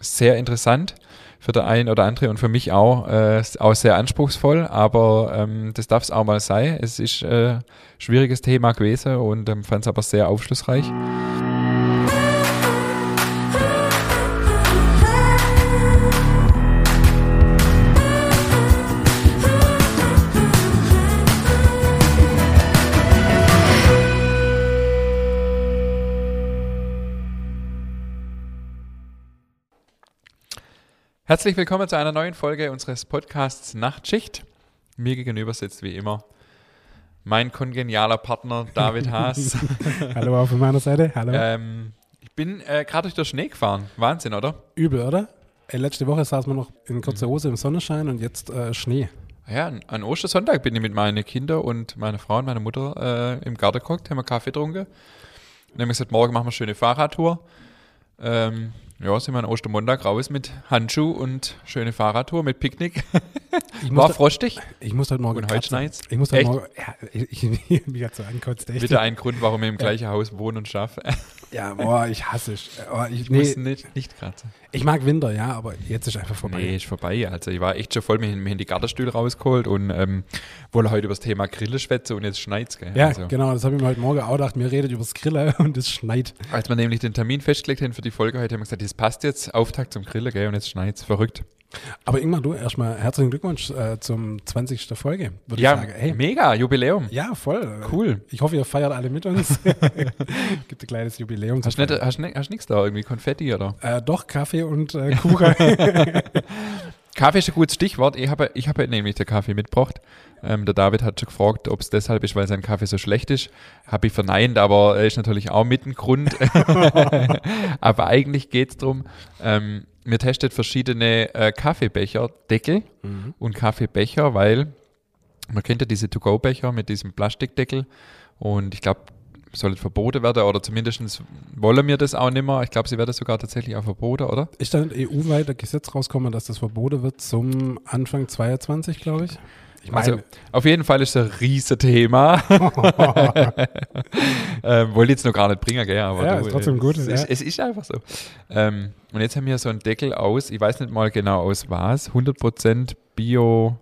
sehr interessant für der einen oder andere und für mich auch, äh, auch sehr anspruchsvoll, aber ähm, das darf es auch mal sein. Es ist äh, schwieriges Thema gewesen und ähm, fand es aber sehr aufschlussreich. Herzlich willkommen zu einer neuen Folge unseres Podcasts Nachtschicht. Mir gegenüber sitzt wie immer mein kongenialer Partner David Haas. Hallo auch von meiner Seite. Hallo. Ähm, ich bin äh, gerade durch den Schnee gefahren. Wahnsinn, oder? Übel, oder? Ey, letzte Woche saß man noch in kurzer Hose im Sonnenschein und jetzt äh, Schnee. Ja, an, Ostersonntag bin ich mit meinen Kindern und meiner Frau und meiner Mutter äh, im Garten geguckt, haben wir Kaffee getrunken. Und dann haben gesagt, morgen machen wir eine schöne Fahrradtour. Ähm, ja, sind wir an Ostermontag raus mit Handschuh und schöne Fahrradtour mit Picknick. War frostig. Ich muss heute Morgen Und heute schneit's. Ich muss heute? Morgen. Ja, ich, ich, mich so ankotzt, echt. Wieder ein Grund, warum wir im gleichen Haus wohnen und schaffen. Ja, boah, ich hasse es. Oh, ich, Ich nee, muss nicht, nicht kratzen. ich mag Winter, ja, aber jetzt ist einfach vorbei. Nee, ist vorbei. Also ich war echt schon voll, wir haben die Gartenstühle rausgeholt und ähm, wollen heute über das Thema Grille schwätzen und jetzt schneit's, gell? Ja, also, genau, das habe ich mir heute Morgen auch gedacht. Mir redet über das Grillen und es schneit. Als wir nämlich den Termin festgelegt haben für die Folge heute, haben wir gesagt, das passt jetzt, Auftakt zum Grillen, gell? Und jetzt schneit's. Verrückt. Aber Ingmar, du erstmal herzlichen Glückwunsch äh, zum 20. Folge, würde Ja, ich sagen. Hey, mega, Jubiläum. ja, voll. Cool. Ich hoffe, ihr feiert alle mit uns. Gibt ein kleines Jubiläum. Hast du nicht, hast, hast nichts da, irgendwie Konfetti oder? Äh, doch, Kaffee und äh, Kuchen. Kaffee ist ein gutes Stichwort. Ich habe, ich habe nämlich den Kaffee mitgebracht. Ähm, der David hat schon gefragt, ob es deshalb ist, weil sein Kaffee so schlecht ist. Habe ich verneint, aber er ist natürlich auch mit ein Grund. aber eigentlich geht es darum, ähm, wir testet verschiedene äh, Kaffeebecher-Deckel und Kaffeebecher, weil man kennt ja diese To-Go-Becher mit diesem Plastikdeckel und ich glaube, soll es verboten werden oder zumindest wollen wir das auch nicht mehr. Ich glaube, sie werden sogar tatsächlich auch verboten, oder? Ist da ein EU-weiter Gesetz rauskommen, dass das verboten wird zum Anfang 22, glaube ich? Ich Also, auf jeden Fall ist es ein riesen Thema. ähm, wollte ich jetzt noch gar nicht bringen, gell? Aber Ja, du, ist trotzdem gut, Es, ja. ist, es ist einfach so. Ähm, und jetzt haben wir so einen Deckel aus, ich weiß nicht mal genau aus was, 100% Bio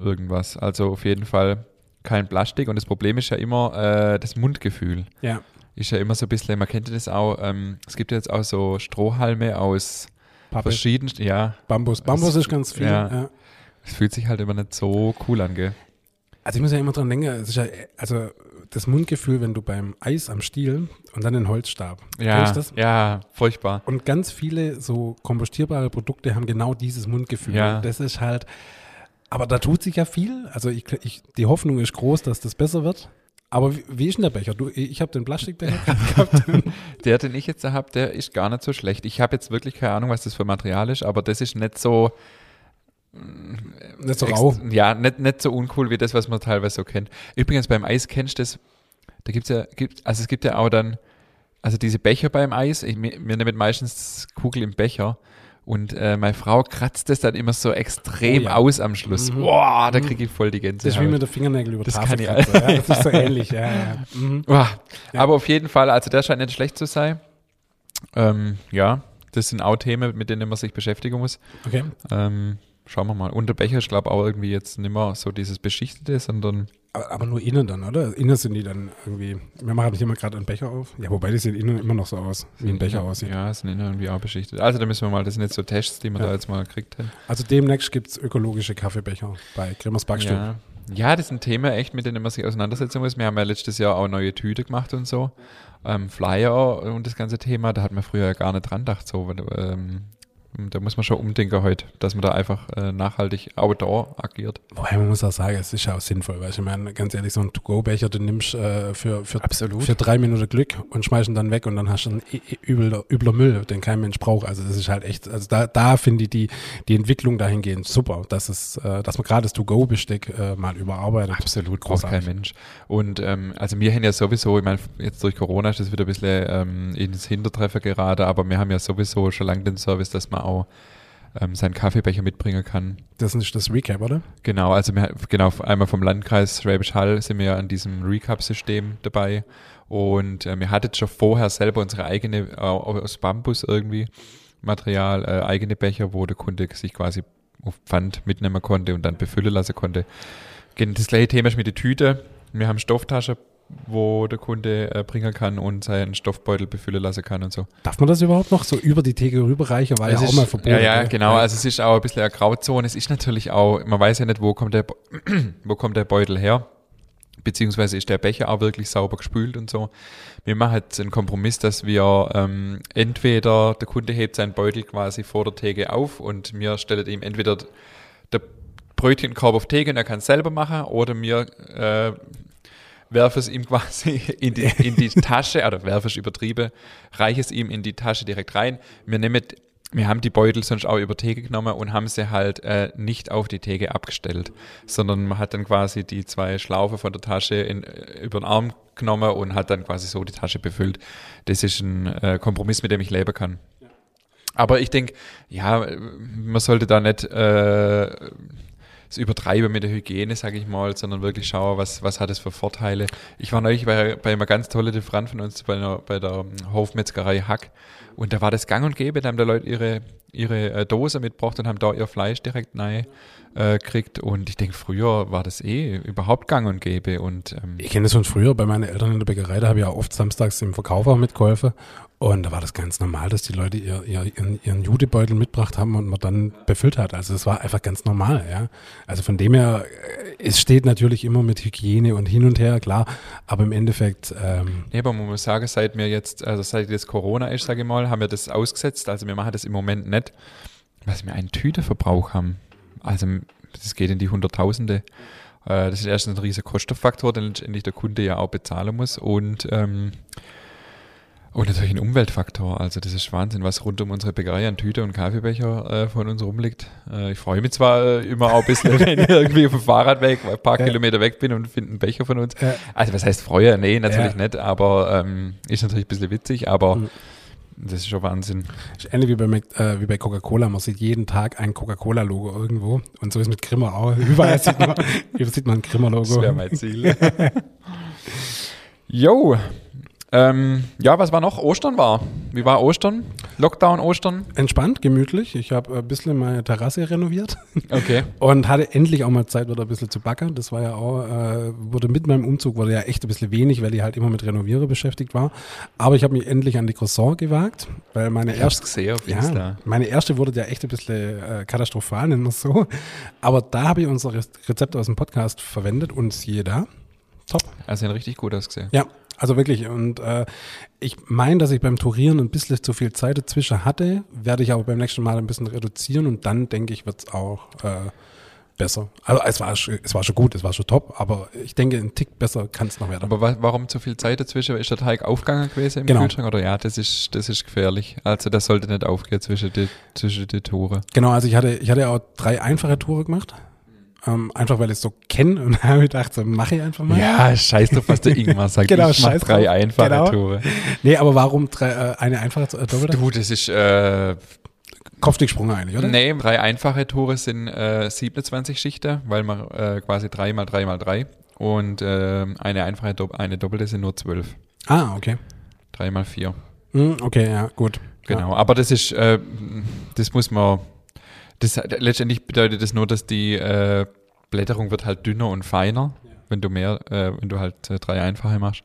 irgendwas. Also auf jeden Fall kein Plastik. Und das Problem ist ja immer äh, das Mundgefühl. ja. Ist ja immer so ein bisschen, man kennt das auch, ähm, es gibt ja jetzt auch so Strohhalme aus Pappe, verschiedenen, ja, Bambus. Bambus ist ganz viel. Ja. Ja. Es fühlt sich halt immer nicht so cool an, gell? Also ich muss ja immer dran denken, es ist ja, also das Mundgefühl, wenn du beim Eis am Stiel und dann den Holzstab. Ja, ja, furchtbar. Und ganz viele so kompostierbare Produkte haben genau dieses Mundgefühl. Ja. Das ist halt, aber da tut sich ja viel. Also ich, ich, die Hoffnung ist groß, dass das besser wird. Aber wie, wie ist denn der Becher? Du, ich habe den Plastikbecher gehabt. Der, den ich jetzt habe, der ist gar nicht so schlecht. Ich habe jetzt wirklich keine Ahnung, was das für Material ist, aber das ist nicht so. Nicht so rau. Ja, nicht, nicht so uncool wie das, was man teilweise so kennt. Übrigens beim Eis kennst du das, da gibt's ja, gibt, also es gibt ja auch dann, also diese Becher beim Eis, ich, wir wir nehmen meistens Kugel im Becher und äh, meine Frau kratzt das dann immer so extrem Oh ja. aus am Schluss. Mhm. Boah, da kriege ich voll die Gänse. Das ist wie mit der Fingernägel über Das Tafel kann ich ja. Das ist so ähnlich, ja. ja. Mhm. Uah. Ja. Aber auf jeden Fall, also der scheint nicht schlecht zu sein. Ähm, ja, das sind auch Themen, mit denen man sich beschäftigen muss. Okay. Ähm, schauen wir mal. Und der Becher ist, glaube ich, auch irgendwie jetzt nicht mehr so dieses Beschichtete, sondern Aber, aber nur innen dann, oder? Innen sind die dann irgendwie. Wir machen nicht immer gerade einen Becher auf. Ja, wobei die sehen innen immer noch so aus, wie ein Becher ja, aussieht. Ja, sind innen irgendwie auch beschichtet. Also da müssen wir mal, das sind jetzt so Tests, die wir Ja. da jetzt mal haben. Also demnächst gibt es ökologische Kaffeebecher bei Grimmers Backstube. Ja. ja, das sind Themen echt, mit denen man sich auseinandersetzen muss. Wir haben ja letztes Jahr auch neue Tüte gemacht und so. Ähm, Flyer und das ganze Thema, da hat man früher ja gar nicht dran gedacht. So, ähm, da muss man schon umdenken heute, dass man da einfach äh, nachhaltig outdoor agiert. Wobei man muss auch sagen, es ist ja auch sinnvoll, weil ich meine, ganz ehrlich, so einen To-Go-Becher, den nimmst äh, für, für, Absolut. für drei Minuten Glück und schmeißt ihn dann weg und dann hast du einen übler, übler Müll, den kein Mensch braucht. Also das ist halt echt, also da, da finde ich die, die Entwicklung dahingehend super, dass es, äh, dass man gerade das To-Go-Besteck äh, mal überarbeitet. Absolut, braucht kein. Mensch. Und ähm, also wir haben ja sowieso, ich meine, jetzt durch Corona ist das wieder ein bisschen ähm, ins Hintertreffen gerade, aber wir haben ja sowieso schon lange den Service, dass man auch ähm, seinen Kaffeebecher mitbringen kann. Das ist das Recap, oder? Genau, also wir, genau, einmal vom Landkreis Schwäbisch Hall sind wir ja an diesem Recap-System dabei und äh, wir hatten schon vorher selber unsere eigene äh, aus Bambus irgendwie, Material, äh, eigene Becher, wo der Kunde sich quasi auf Pfand mitnehmen konnte und dann befüllen lassen konnte. Das gleiche Thema ist mit der Tüte. Wir haben Stofftasche, wo der Kunde äh, bringen kann und seinen Stoffbeutel befüllen lassen kann und so. Darf man das überhaupt noch so über die Theke rüberreichen? War Es ja auch ist- mal verboten. Ja, ja, gell? genau. Also es ist auch ein bisschen eine Grauzone. Es ist natürlich auch, man weiß ja nicht, wo kommt der, wo kommt der Beutel her. Beziehungsweise ist der Becher auch wirklich sauber gespült und so. Wir machen jetzt einen Kompromiss, dass wir ähm, entweder der Kunde hebt seinen Beutel quasi vor der Theke auf und wir stellen ihm entweder der Brötchenkorb auf Theke und er kann es selber machen oder wir äh, werfe es ihm quasi in die, in die Tasche, oder werfe es übertrieben, reiche es ihm in die Tasche direkt rein. Wir nehmen, wir haben die Beutel sonst auch über Theke genommen und haben sie halt äh, nicht auf die Theke abgestellt, sondern man hat dann quasi die zwei Schlaufe von der Tasche in, äh, über den Arm genommen und hat dann quasi so die Tasche befüllt. Das ist ein äh, Kompromiss, mit dem ich leben kann. Aber ich denke, ja, man sollte da nicht äh, es übertreiben mit der Hygiene, sage ich mal, sondern wirklich schauen, was, was hat es für Vorteile. Ich war neulich bei, bei einem ganz tollen Lieferant von uns, bei, einer, bei der Hofmetzgerei Hack und da war das gang und gäbe, da haben da Leute ihre, ihre äh, Dose mitgebracht und haben da ihr Fleisch direkt rein äh, gekriegt und ich denke, früher war das eh überhaupt gang und gäbe und ähm, Ich kenne das von früher bei meinen Eltern in der Bäckerei, da habe ich ja oft samstags im Verkauf auch mitgeholfen. Und da war das ganz normal, dass die Leute ihr, ihr, ihren, ihren Judebeutel mitgebracht haben und man dann befüllt hat. Also das war einfach ganz normal, ja. Also von dem her, äh, es steht natürlich immer mit Hygiene und hin und her, klar. Aber im Endeffekt, ähm, Nee, aber man muss sagen, seit mir jetzt, also seit jetzt Corona ist, sage ich mal, haben wir das ausgesetzt. Also wir machen das im Moment nicht, was wir einen Tüteverbrauch haben. Also das geht in die Hunderttausende. Äh, Das ist erstens ein riesiger Kostenfaktor, den letztendlich der Kunde ja auch bezahlen muss. Und, ähm, und natürlich ein Umweltfaktor. Also das ist Wahnsinn, was rund um unsere Bäckerei an Tüte und Kaffeebecher äh, von uns rumliegt. Äh, ich freue mich zwar äh, immer auch ein bisschen, wenn ich irgendwie auf dem Fahrradweg ein paar Ja. Kilometer weg bin und finde einen Becher von uns. Ja. Also was heißt freue? Nee, natürlich Ja. nicht, aber ähm, ist natürlich ein bisschen witzig, aber Mhm. das ist schon Wahnsinn. ist ähnlich wie bei, äh, wie bei Coca-Cola. Man sieht jeden Tag ein Coca-Cola-Logo irgendwo. Und so ist mit Grimmer auch. Überall sieht man, überall sieht man ein Das Grimmer-Logo. wäre mein Ziel. Jo. Ähm, ja, was war noch? Ostern war. Wie war Ostern? Lockdown Ostern? Entspannt, gemütlich. Ich habe ein bisschen meine Terrasse renoviert. Okay. Und hatte endlich auch mal Zeit, wieder ein bisschen zu backen. Das war ja auch, äh, wurde mit meinem Umzug, wurde ja echt ein bisschen wenig, weil ich halt immer mit Renovieren beschäftigt war. Aber ich habe mich endlich an die Croissant gewagt, weil meine Ich erste, gesehen auf ja, Insta. meine erste wurde ja echt ein bisschen äh, katastrophal, nennen wir es so. Aber da habe ich unser Re- Rezept aus dem Podcast verwendet und siehe da, top. Also richtig gut ausgesehen. Ja, also wirklich. Und äh, ich meine, dass ich beim Tourieren ein bisschen zu viel Zeit dazwischen hatte, werde ich aber beim nächsten Mal ein bisschen reduzieren und dann denke ich, wird es auch äh, besser. Also es war, es war schon gut, es war schon top, aber ich denke, ein Tick besser kann es noch werden. Aber wa warum zu viel Zeit dazwischen? Ist der Teig aufgegangen gewesen im Genau. Kühlschrank? Oder ja, das ist, das ist gefährlich. Also das sollte nicht aufgehen zwischen die, zwischen die Tore. Genau, also ich hatte, ich hatte auch drei einfache Touren gemacht. Ähm, einfach weil ich es so kenne und habe gedacht, so mache ich einfach mal. Ja, scheiß drauf, was der Ingmar sagt. Genau, ich mach drei drauf. einfache Genau. Tore. Nee, aber warum drei, äh, eine einfache äh, Doppelte? Du, das ist, äh, Kopfdicksprung eigentlich, oder? nee, drei einfache Tore sind äh, 27 Schichten, weil man äh, quasi drei mal drei mal drei und äh, eine einfache, Dopp- eine doppelte sind nur zwölf. Ah, okay. Drei mal vier. Hm, okay, ja, gut. Genau, aber das ist, äh, das muss man, das, letztendlich bedeutet das nur, dass die äh, Blätterung wird halt dünner und feiner, wenn du mehr, äh, wenn du halt äh, drei einfache machst.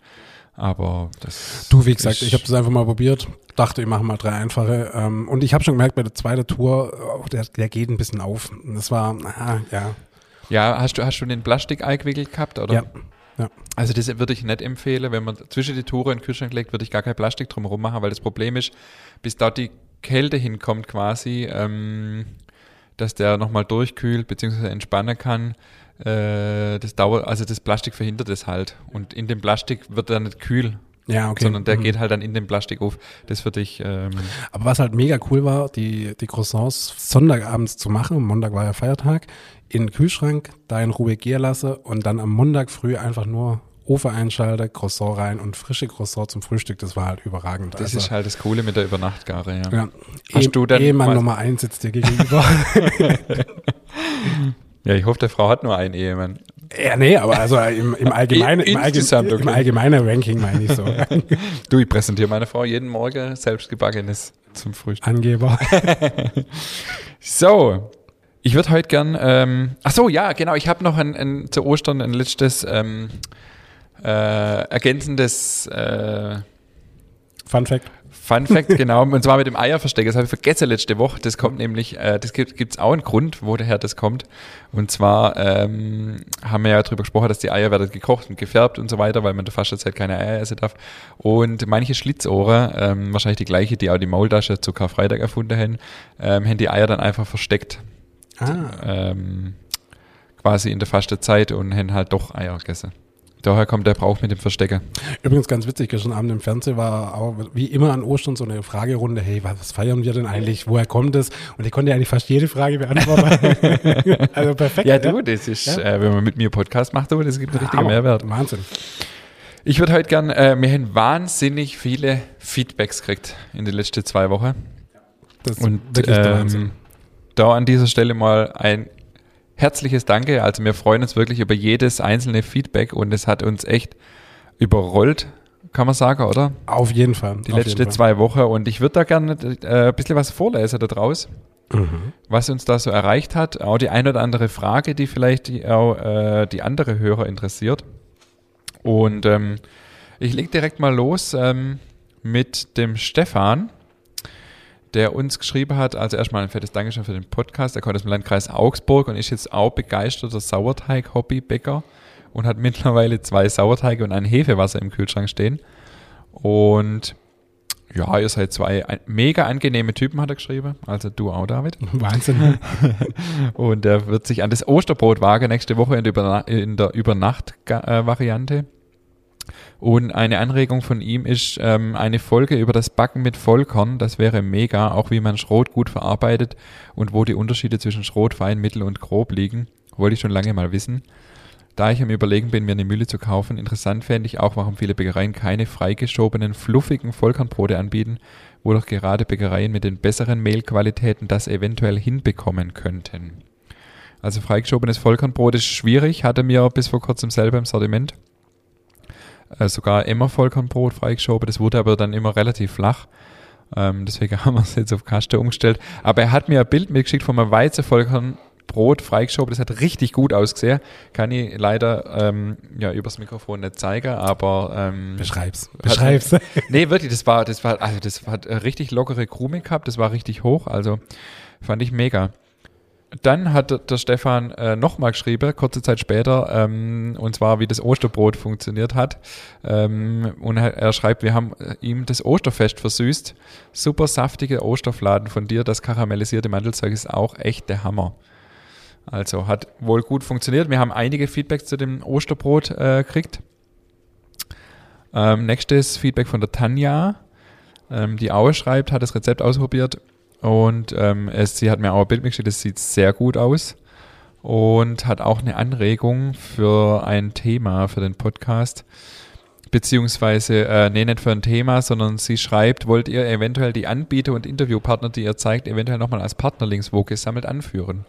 Aber das. Du, wie gesagt, ich habe das einfach mal probiert, dachte, ich mache mal drei einfache. Ähm, und ich habe schon gemerkt, bei der zweiten Tour, oh, der, der geht ein bisschen auf. Und Das war, ah, ja, Ja, hast du, hast du den Plastikei gewickelt gehabt, oder? ja, Also das würde ich nicht empfehlen, wenn man zwischen die Tore in den Kühlschrank legt, würde ich gar kein Plastik drumherum machen, weil das Problem ist, bis dort die Kälte hinkommt quasi, ähm, dass der nochmal durchkühlt bzw. entspannen kann. Äh, das dauert, also das Plastik verhindert es halt. Und in dem Plastik wird er nicht kühl, ja, okay. sondern der Mhm. geht halt dann in den Plastik auf. Das würde ich, ähm, Aber was halt mega cool war, die, die Croissants Sonntagabends zu machen, Montag war ja Feiertag, in den Kühlschrank, da in Ruhe gehen lassen und dann am Montag früh einfach nur Ofen einschalten, Croissant rein und frische Croissant zum Frühstück, das war halt überragend. das ist halt das Coole mit der Übernachtgare, ja. ja. Hast Eh- du dann Ehemann Nummer eins sitzt dir gegenüber. Ja, ich hoffe, der Frau hat nur einen Ehemann. Ja, nee, aber also im, im Allgemeinen, im, Insgesamt, Allgemeinen, okay. im Allgemeinen Ranking meine ich so. Du, ich präsentiere meine Frau jeden Morgen selbstgebackenes zum Frühstück. Angeber. So, ich würde heute gern, ähm, ach so, ja, genau, ich habe noch ein, ein, zu Ostern ein letztes ähm, äh, ergänzendes äh, Fun Fact. Fun Fact, genau, und zwar mit dem Eierversteck. Das habe ich vergessen letzte Woche. Das kommt nämlich, äh, das gibt es auch einen Grund, wo daher das kommt. Und zwar ähm, haben wir ja darüber gesprochen, dass die Eier werden gekocht und gefärbt und so weiter, weil man der Fastenzeit keine Eier essen darf. Und manche Schlitzohren, ähm, wahrscheinlich die gleiche, die auch die Maultasche zu Karfreitag erfunden haben, ähm, haben die Eier dann einfach versteckt. Ah, Ähm, quasi in der Fastenzeit und haben halt doch Eier gegessen. Daher kommt der Brauch mit dem Verstecken. übrigens ganz witzig, gestern Abend im Fernsehen war auch wie immer an Ostern so eine Fragerunde, hey, was feiern wir denn eigentlich? Woher kommt es? Und ich konnte ja eigentlich fast jede Frage beantworten. also perfekt. Ja, du, das ist, Ja. äh, wenn man mit mir Podcast macht, du, das gibt einen richtigen. Mehrwert. Wahnsinn. Ich würde heute gern, äh, wir haben wahnsinnig viele Feedbacks gekriegt in den letzten zwei Wochen. Das ist Und wirklich der Wahnsinn. ähm, da an dieser Stelle mal ein herzliches Danke. Also wir freuen uns wirklich über jedes einzelne Feedback und es hat uns echt überrollt, kann man sagen, oder? Auf jeden Fall. Die letzten Fall. zwei Wochen. Und ich würde da gerne äh, ein bisschen was vorlesen da draus, Mhm. was uns da so erreicht hat. Auch die ein oder andere Frage, die vielleicht die, auch äh, die andere Hörer interessiert. Und ähm, ich leg direkt mal los ähm, mit dem Stefan, der uns geschrieben hat, also erstmal ein fettes Dankeschön für den Podcast. Er kommt aus dem Landkreis Augsburg und ist jetzt auch begeisterter Sauerteig-Hobbybäcker und hat mittlerweile zwei Sauerteige und ein Hefewasser im Kühlschrank stehen. Und ja, ihr seid zwei mega angenehme Typen, hat er geschrieben. Also du auch, David. Wahnsinn. Und er wird sich an das Osterbrot wagen nächste Woche in der, Überna in der Übernacht-Variante. Und eine Anregung von ihm ist ähm, eine Folge über das Backen mit Vollkorn. Das wäre mega, auch wie man Schrot gut verarbeitet und wo die Unterschiede zwischen Schrot, Fein, Mittel und Grob liegen. Wollte ich schon lange mal wissen. Da ich am Überlegen bin, mir eine Mühle zu kaufen, interessant fände ich auch, warum viele Bäckereien keine freigeschobenen, fluffigen Vollkornbrote anbieten, wo doch gerade Bäckereien mit den besseren Mehlqualitäten das eventuell hinbekommen könnten. Also freigeschobenes Vollkornbrot ist schwierig, hatte mir bis vor kurzem selber im Sortiment. Äh, sogar immer Vollkornbrot freigeschoben, das wurde aber dann immer relativ flach. Ähm, deswegen haben wir es jetzt auf Kaste umgestellt. Aber er hat mir ein Bild mitgeschickt von einem Weizenvollkornbrot freigeschoben, das hat richtig gut ausgesehen. Kann ich leider ähm, ja, übers Mikrofon nicht zeigen, aber ähm, Beschreib's. Beschreib's. nee, wirklich, das war, das war, also das hat äh, richtig lockere Krume gehabt, das war richtig hoch, also fand ich mega. Dann hat der- Stefan äh, nochmal geschrieben, kurze Zeit später, ähm, und zwar, wie das Osterbrot funktioniert hat. Ähm, und er, schreibt, wir haben äh, ihm das Osterfest versüßt. Super saftige Osterfladen von dir, das karamellisierte Mandelzeug ist auch echt der Hammer. Also hat wohl gut funktioniert. Wir haben einige Feedbacks zu dem Osterbrot äh, gekriegt. Ähm, nächstes Feedback von der Tanja, ähm, die auch schreibt, hat das Rezept ausprobiert und ähm, es, sie hat mir auch ein Bild mitgeschickt, das sieht sehr gut aus und hat auch eine Anregung für ein Thema für den Podcast. Beziehungsweise, äh, nee, nicht für ein Thema, sondern sie schreibt, wollt ihr eventuell die Anbieter und Interviewpartner, die ihr zeigt, eventuell nochmal als Partnerlinks wo gesammelt anführen?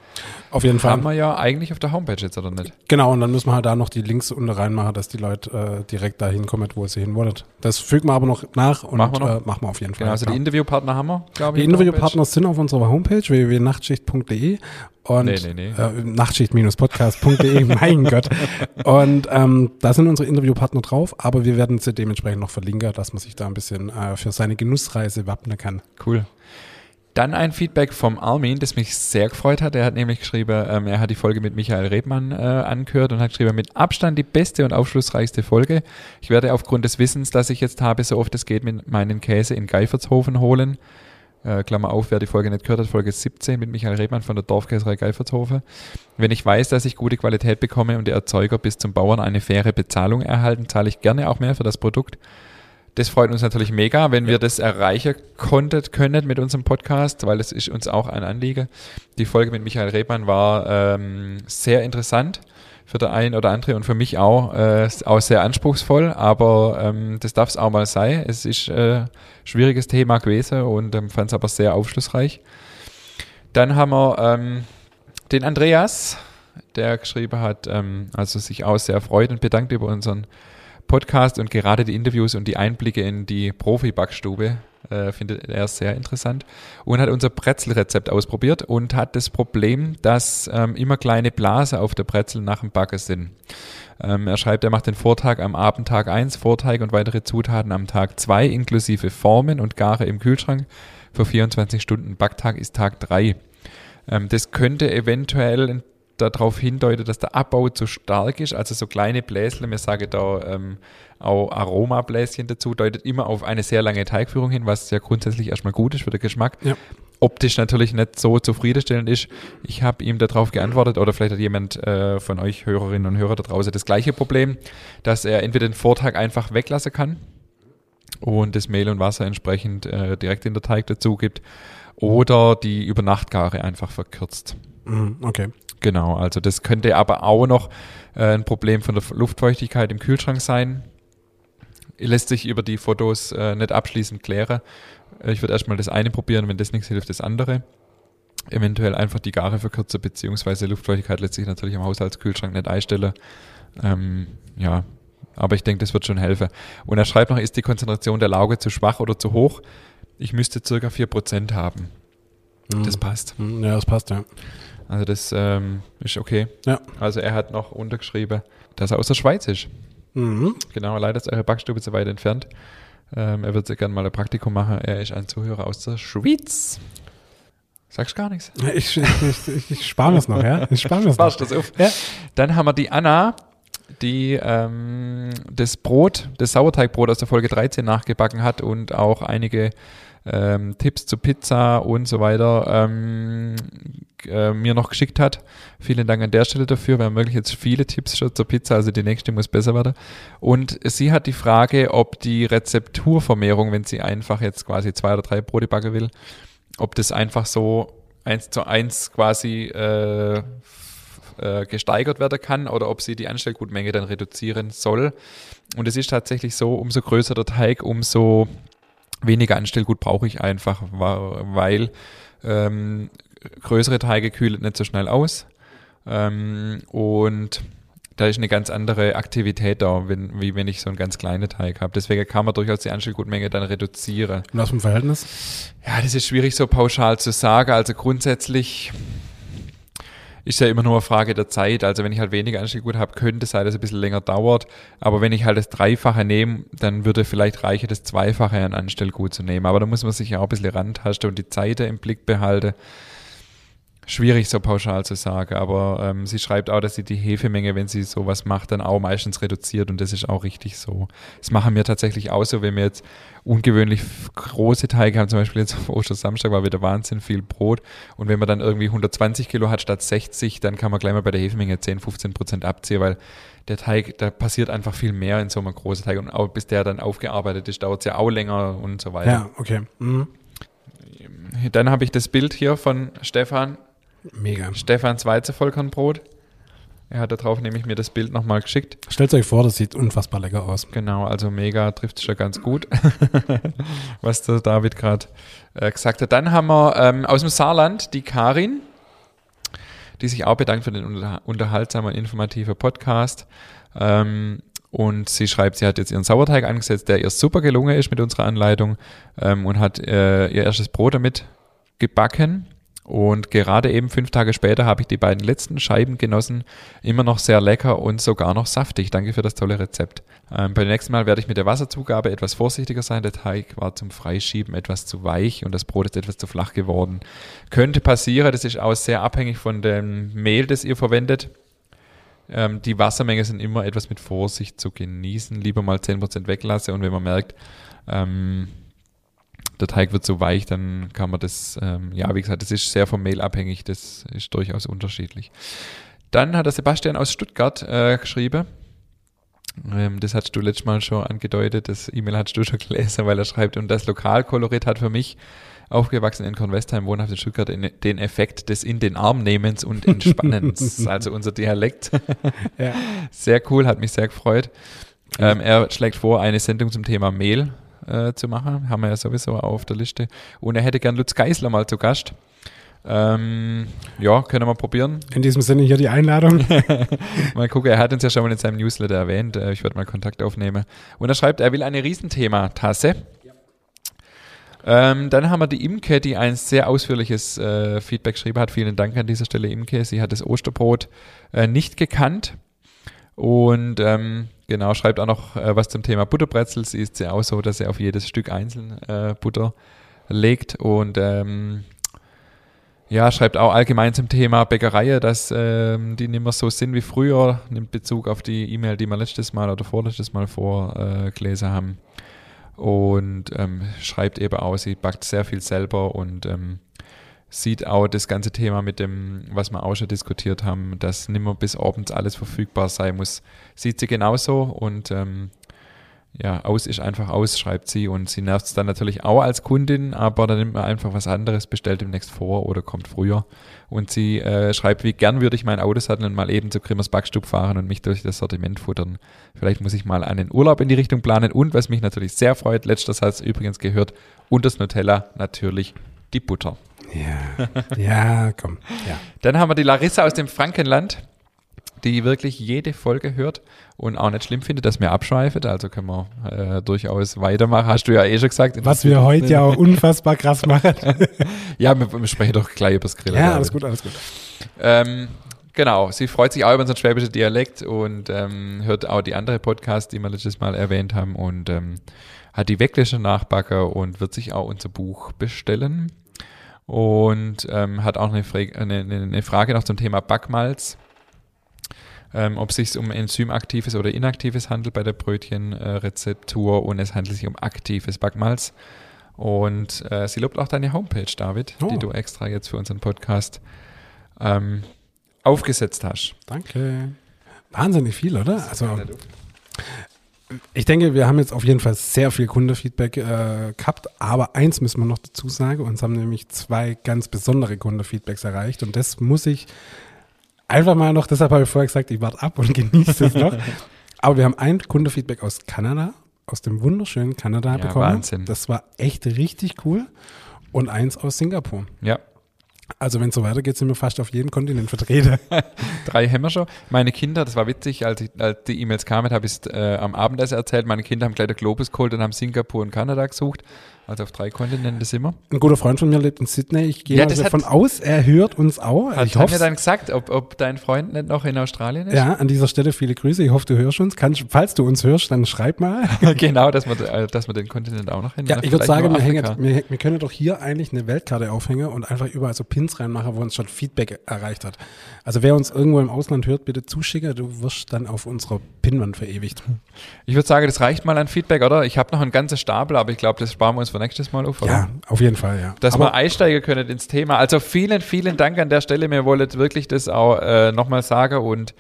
Auf jeden Fall. Haben wir ja eigentlich auf der Homepage jetzt, oder nicht? Genau, und dann müssen wir halt da noch die Links unten reinmachen, dass die Leute äh, direkt dahin kommen, wo sie hin wollen. Das fügen wir aber noch nach und Machen wir noch. Äh, machen wir auf jeden Fall. Genau, also die klar. Interviewpartner haben wir, glaube Die ich. der Interviewpartner sind auf unserer Homepage www.nachtschicht.de und Nee, nee, nee. Äh, Nachtschicht-podcast.de, mein Gott. Und ähm, da sind unsere Interviewpartner drauf, aber wir werden sie dementsprechend noch verlinken, dass man sich da ein bisschen äh, für seine Genussreise wappnen kann. Cool. Dann ein Feedback vom Armin, das mich sehr gefreut hat. Er hat nämlich geschrieben, ähm, er hat die Folge mit Michael Rebmann äh, angehört und hat geschrieben, mit Abstand die beste und aufschlussreichste Folge. Ich werde aufgrund des Wissens, das ich jetzt habe, so oft es geht, mit meinen Käse in Geifertshofen holen. Äh, Klammer auf, wer die Folge nicht gehört hat, Folge 17 mit Michael Rebmann von der Dorfkäserei Geifertshofe. Wenn ich weiß, dass ich gute Qualität bekomme und die Erzeuger bis zum Bauern eine faire Bezahlung erhalten, zahle ich gerne auch mehr für das Produkt. Das freut uns natürlich mega, wenn wir das erreichen konnten, können mit unserem Podcast, weil es ist uns auch ein Anliegen. Die Folge mit Michael Rebmann war ähm, sehr interessant für der einen oder andere und für mich auch, äh, auch sehr anspruchsvoll, aber ähm, das darf es auch mal sein. Es ist äh, schwieriges Thema gewesen und ähm, fand es aber sehr aufschlussreich. Dann haben wir ähm, den Andreas, der geschrieben hat, ähm, also sich auch sehr freut und bedankt über unseren Podcast und gerade die Interviews und die Einblicke in die Profi-Backstube äh, findet er sehr interessant und hat unser Brezelrezept ausprobiert und hat das Problem, dass ähm, immer kleine Blasen auf der Brezel nach dem Backen sind. Ähm, er schreibt, er macht den Vortag am Abend Tag 1, Vorteig und weitere Zutaten am Tag 2 inklusive Formen und Gare im Kühlschrank für 24 Stunden. Backtag ist Tag 3. Ähm, das könnte eventuell darauf hindeuten, dass der Abbau zu stark ist. Also so kleine Bläschen, wir sagen da ähm, auch Aromabläschen dazu, deutet immer auf eine sehr lange Teigführung hin, was ja grundsätzlich erstmal gut ist für den Geschmack. Ja. Optisch natürlich nicht so zufriedenstellend ist. Ich habe ihm darauf geantwortet, oder vielleicht hat jemand äh, von euch Hörerinnen und Hörer da draußen das gleiche Problem, dass er entweder den Vortag einfach weglassen kann und das Mehl und Wasser entsprechend äh, direkt in der Teig dazu gibt oder die Übernachtgare einfach verkürzt. Mhm, okay. Genau, also das könnte aber auch noch äh, ein Problem von der Luftfeuchtigkeit im Kühlschrank sein. Lässt sich über die Fotos äh, nicht abschließend klären. Äh, ich würde erstmal das eine probieren, wenn das nichts hilft, das andere. Eventuell einfach die Gare verkürzen, beziehungsweise Luftfeuchtigkeit lässt sich natürlich am Haushaltskühlschrank nicht einstellen. Ähm, ja, aber ich denke, das wird schon helfen. Und er schreibt noch, ist die Konzentration der Lauge zu schwach oder zu hoch? Ich müsste circa 4% haben. Mhm. Das passt. Mhm, ja, das passt, ja. Also das ähm, ist okay. Ja. Also er hat noch untergeschrieben, dass er aus der Schweiz ist. Mhm. Genau, leider ist eure Backstube zu weit entfernt. Ähm, er wird sehr gerne mal ein Praktikum machen. Er ist ein Zuhörer aus der Schweiz. Sagst gar nichts? Ich, ich, ich, ich spare mir's noch, ja? Ich spare mir's noch. das auf. Ja. Dann haben wir die Anna, die ähm, das Brot, das Sauerteigbrot aus der Folge 13 nachgebacken hat und auch einige ähm, Tipps zu Pizza und so weiter ähm, äh, mir noch geschickt hat. Vielen Dank an der Stelle dafür. Wir haben wirklich jetzt viele Tipps schon zur Pizza, also die nächste muss besser werden. Und sie hat die Frage, ob die Rezepturvermehrung, wenn sie einfach jetzt quasi zwei oder drei Brote backen will, ob das einfach so eins zu eins quasi äh, äh, gesteigert werden kann oder ob sie die Anstellgutmenge dann reduzieren soll. Und es ist tatsächlich so, umso größer der Teig, umso weniger Anstellgut brauche ich einfach, weil ähm, größere Teige kühlen nicht so schnell aus. Ähm, und da ist eine ganz andere Aktivität da, wenn, wie wenn ich so einen ganz kleinen Teig habe. Deswegen kann man durchaus die Anstellgutmenge dann reduzieren. Und aus dem Verhältnis? Ja, das ist schwierig so pauschal zu sagen. Also grundsätzlich ist ja immer nur eine Frage der Zeit. Also wenn ich halt weniger Anstieggut habe, könnte es sein, dass es ein bisschen länger dauert. Aber wenn ich halt das Dreifache nehme, dann würde vielleicht reichen, das Zweifache an Anstellgut zu nehmen. Aber da muss man sich ja auch ein bisschen rantasten und die Zeit im Blick behalten schwierig so pauschal zu sagen, aber ähm, sie schreibt auch, dass sie die Hefemenge, wenn sie sowas macht, dann auch meistens reduziert und das ist auch richtig so. Das machen wir tatsächlich auch so, wenn wir jetzt ungewöhnlich große Teige haben, zum Beispiel jetzt auf Ostersamstag war wieder Wahnsinn viel Brot und wenn man dann irgendwie 120 Kilo hat statt 60, dann kann man gleich mal bei der Hefemenge 10, 15 Prozent abziehen, weil der Teig, da passiert einfach viel mehr in so einem großen Teig und auch bis der dann aufgearbeitet ist, dauert es ja auch länger und so weiter. Ja, okay. Mhm. Dann habe ich das Bild hier von Stefan Mega. Stefans Weizenvollkornbrot. Er hat darauf nämlich mir das Bild nochmal geschickt. Stellt euch vor, das sieht unfassbar lecker aus. Genau, also mega trifft es schon ganz gut, was der David gerade äh, gesagt hat. Dann haben wir ähm, aus dem Saarland die Karin, die sich auch bedankt für den unter unterhaltsamen, informativen Podcast. Ähm, und sie schreibt, sie hat jetzt ihren Sauerteig angesetzt, der ihr super gelungen ist mit unserer Anleitung ähm, und hat äh, ihr erstes Brot damit gebacken. Und gerade eben fünf Tage später habe ich die beiden letzten Scheiben genossen. Immer noch sehr lecker und sogar noch saftig. Danke für das tolle Rezept. Ähm, beim nächsten Mal werde ich mit der Wasserzugabe etwas vorsichtiger sein. Der Teig war zum Freischieben etwas zu weich und das Brot ist etwas zu flach geworden. Könnte passieren, das ist auch sehr abhängig von dem Mehl, das ihr verwendet. Ähm, die Wassermenge sind immer etwas mit Vorsicht zu genießen. Lieber mal 10% weglassen und wenn man merkt, ähm, der Teig wird so weich, dann kann man das, ähm, ja, wie gesagt, das ist sehr vom Mehl abhängig, das ist durchaus unterschiedlich. Dann hat der Sebastian aus Stuttgart äh, geschrieben, ähm, das hast du letztes Mal schon angedeutet, das E-Mail hast du schon gelesen, weil er schreibt, und das Lokalkolorit hat für mich aufgewachsen in Kornwestheim, wohnhaft in Stuttgart, den Effekt des in den Arm nehmens und entspannens, also unser Dialekt. ja. Sehr cool, hat mich sehr gefreut. Ähm, er schlägt vor, eine Sendung zum Thema Mehl äh, zu machen. Haben wir ja sowieso auf der Liste. Und er hätte gern Lutz Geisler mal zu Gast. Ähm, ja, können wir probieren. In diesem Sinne hier die Einladung. mal gucken, er hat uns ja schon mal in seinem Newsletter erwähnt. Äh, ich werde mal Kontakt aufnehmen. Und er schreibt, er will eine Riesenthema-Tasse. Ähm, dann haben wir die Imke, die ein sehr ausführliches äh, Feedback geschrieben hat. Vielen Dank an dieser Stelle, Imke. Sie hat das Osterbrot äh, nicht gekannt. Und ähm, genau, schreibt auch noch äh, was zum Thema Butterbrezel. Sie ist ja auch so, dass er auf jedes Stück einzeln äh, Butter legt. Und ähm, ja, schreibt auch allgemein zum Thema Bäckerei, dass ähm, die nicht mehr so sind wie früher. Nimmt Bezug auf die E-Mail, die wir letztes Mal oder vorletztes Mal vorgelesen äh, haben und ähm, schreibt eben auch, sie backt sehr viel selber und ähm, sieht auch das ganze Thema mit dem, was wir auch schon diskutiert haben, dass nicht mehr bis abends alles verfügbar sein muss, sieht sie genauso und ähm, ja, aus ist einfach aus, schreibt sie. Und sie nervt es dann natürlich auch als Kundin, aber dann nimmt man einfach was anderes, bestellt demnächst vor oder kommt früher. Und sie äh, schreibt, wie gern würde ich mein Auto satteln und mal eben zu Grimmers Backstub fahren und mich durch das Sortiment futtern. Vielleicht muss ich mal einen Urlaub in die Richtung planen. Und was mich natürlich sehr freut, letzter Satz übrigens gehört, und das Nutella natürlich die Butter. Ja, ja, komm. Ja. Dann haben wir die Larissa aus dem Frankenland die wirklich jede Folge hört und auch nicht schlimm findet, dass wir abschweifen. Also können wir äh, durchaus weitermachen. Hast du ja eh schon gesagt. Was wir heute ja auch unfassbar krass machen. ja, wir, wir, sprechen doch gleich über das Grillen. Ja, alles gut, alles gut. Ähm, genau, sie freut sich auch über unseren schwäbischen Dialekt und ähm, hört auch die andere Podcasts, die wir letztes Mal erwähnt haben und ähm, hat die Wecklische Nachbacker und wird sich auch unser Buch bestellen. Und ähm, hat auch eine, eine, eine Frage noch zum Thema Backmalz ähm, ob es sich um enzymaktives oder inaktives handelt bei der Brötchenrezeptur und es handelt sich um aktives Backmalz. Und äh, sie lobt auch deine Homepage, David, oh. die du extra jetzt für unseren Podcast ähm, aufgesetzt hast. Danke. Wahnsinnig viel, oder? Also, ich denke, wir haben jetzt auf jeden Fall sehr viel Kundefeedback äh, gehabt, aber eins müssen wir noch dazu sagen, uns haben nämlich zwei ganz besondere Kundefeedbacks erreicht und das muss ich einfach mal noch, deshalb habe ich vorher gesagt, ich warte ab und genieße es noch. Aber wir haben ein Kundefeedback aus Kanada, aus dem wunderschönen Kanada ja, bekommen. Wahnsinn. Das war echt richtig cool. Und eins aus Singapur. Ja. Also wenn es so weitergeht, sind wir fast auf jedem Kontinent vertreten. Drei Hämmer schon. Meine Kinder, das war witzig, als, ich, als die E-Mails kamen, habe ich es äh, am Abendessen erzählt. Meine Kinder haben gleich der Globus geholt und haben Singapur und Kanada gesucht. Also auf drei Kontinenten sind wir. Ein guter Freund von mir lebt in Sydney. Ich gehe ja, mal davon aus, er hört uns auch. Hat ich hoffe. dann gesagt, ob, ob dein Freund nicht noch in Australien ist? Ja, an dieser Stelle viele Grüße. Ich hoffe, du hörst uns. Kannst, falls du uns hörst, dann schreib mal. genau, dass wir, äh, dass wir den Kontinent auch noch hin. Ja, ich würde sagen, wir, hängen, wir, wir, können doch hier eigentlich eine Weltkarte aufhängen und einfach überall so Pins reinmachen, wo uns schon Feedback erreicht hat. Also wer uns irgendwo im Ausland hört, bitte zuschicken. Du wirst dann auf unserer Pinwand verewigt. Ich würde sagen, das reicht mal an Feedback, oder? Ich habe noch einen ganzen Stapel, aber ich glaube, das sparen wir uns für nächstes Mal auf, oder? Ja, auf jeden Fall, ja. Dass wir einsteigen können ins Thema. Also vielen, vielen Dank an der Stelle. Mir wollt wirklich das auch äh, nochmal sagen und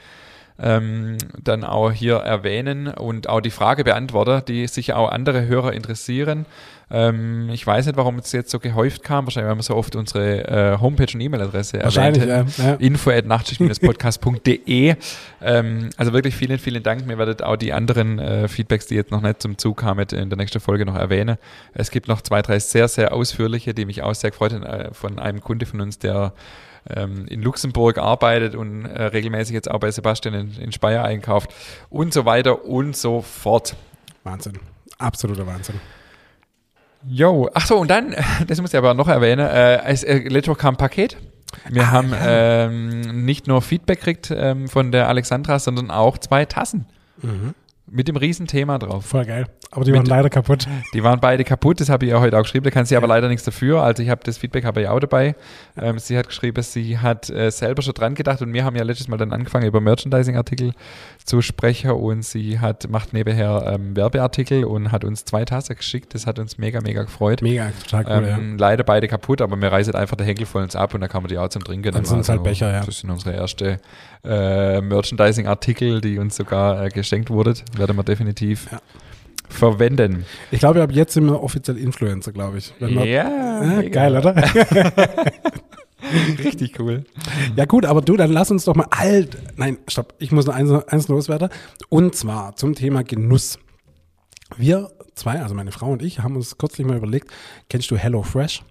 ähm, dann auch hier erwähnen und auch die Frage beantworten, die sich auch andere Hörer interessieren. Ähm, ich weiß nicht, warum es jetzt so gehäuft kam. Wahrscheinlich, weil wir so oft unsere äh, Homepage und E-Mail-Adresse erwähnt ja, ja. info at nachtschicht-podcast.de ähm, Also wirklich vielen, vielen Dank. Mir werdet auch die anderen äh, Feedbacks, die jetzt noch nicht zum Zug kamen, in der nächsten Folge noch erwähnen. Es gibt noch zwei, drei sehr, sehr ausführliche, die mich auch sehr gefreut haben, äh, von einem Kunde von uns, der ähm, in Luxemburg arbeitet und äh, regelmäßig jetzt auch bei Sebastian in, in Speyer einkauft und so weiter und so fort. Wahnsinn. Absoluter Wahnsinn. Jo, ach so, und dann, das muss ich aber noch erwähnen, äh, es, äh, letzte Woche kam ein Paket. Wir ah, haben ja. ähm, nicht nur Feedback gekriegt ähm, von der Alexandra, sondern auch zwei Tassen. Mhm. Mit dem Riesenthema drauf. Voll geil. Aber die Mit, waren leider kaputt. Die waren beide kaputt, das habe ich ja heute auch geschrieben. Da kann sie ja. aber leider nichts dafür. Also ich habe das Feedback habe ich auch dabei. Ähm, sie hat geschrieben, sie hat äh, selber schon dran gedacht und wir haben ja letztes Mal dann angefangen über Merchandising-Artikel zu sprechen und sie hat macht nebenher ähm, Werbeartikel und hat uns zwei Tassen geschickt. Das hat uns mega, mega gefreut. Mega, total cool, ähm, ja. Leider beide kaputt, aber mir reißt einfach der Henkel von uns ab und da kann man die auch zum Trinken. Dann sind es halt Becher, ja. Das sind unsere erste äh, Merchandising-Artikel, die uns sogar äh, geschenkt wurden. Werden wir definitiv ja. verwenden. Ich glaube, ab jetzt sind wir offiziell Influencer, glaube ich. Wir, ja. Äh, geil, oder? Richtig cool. Ja gut, aber du, dann lass uns doch mal alt. Nein, stopp, ich muss noch eins, eins loswerden. Und zwar zum Thema Genuss. Wir zwei, also meine Frau und ich, haben uns kürzlich mal überlegt, kennst du Hello Fresh?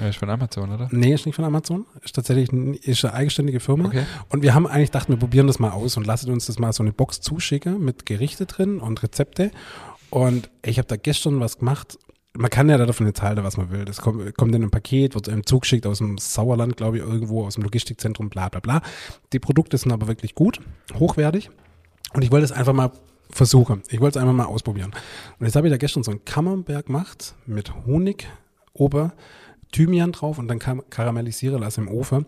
Ja, ist von Amazon, oder? Nee, ist nicht von Amazon. Ist tatsächlich ein, ist eine eigenständige Firma. Okay. Und wir haben eigentlich gedacht, wir probieren das mal aus und lassen uns das mal so eine Box zuschicken mit Gerichte drin und Rezepte. Und ich habe da gestern was gemacht. Man kann ja da davon jetzt halten, was man will. Das kommt, kommt in einem Paket, wird einem zugeschickt aus dem Sauerland, glaube ich, irgendwo aus dem Logistikzentrum, bla bla bla. Die Produkte sind aber wirklich gut, hochwertig. Und ich wollte es einfach mal versuchen. Ich wollte es einfach mal ausprobieren. Und jetzt habe ich da gestern so einen Camembert gemacht mit Honig, Ober, Thymian drauf und dann kam karamellisieren lassen im Ofen.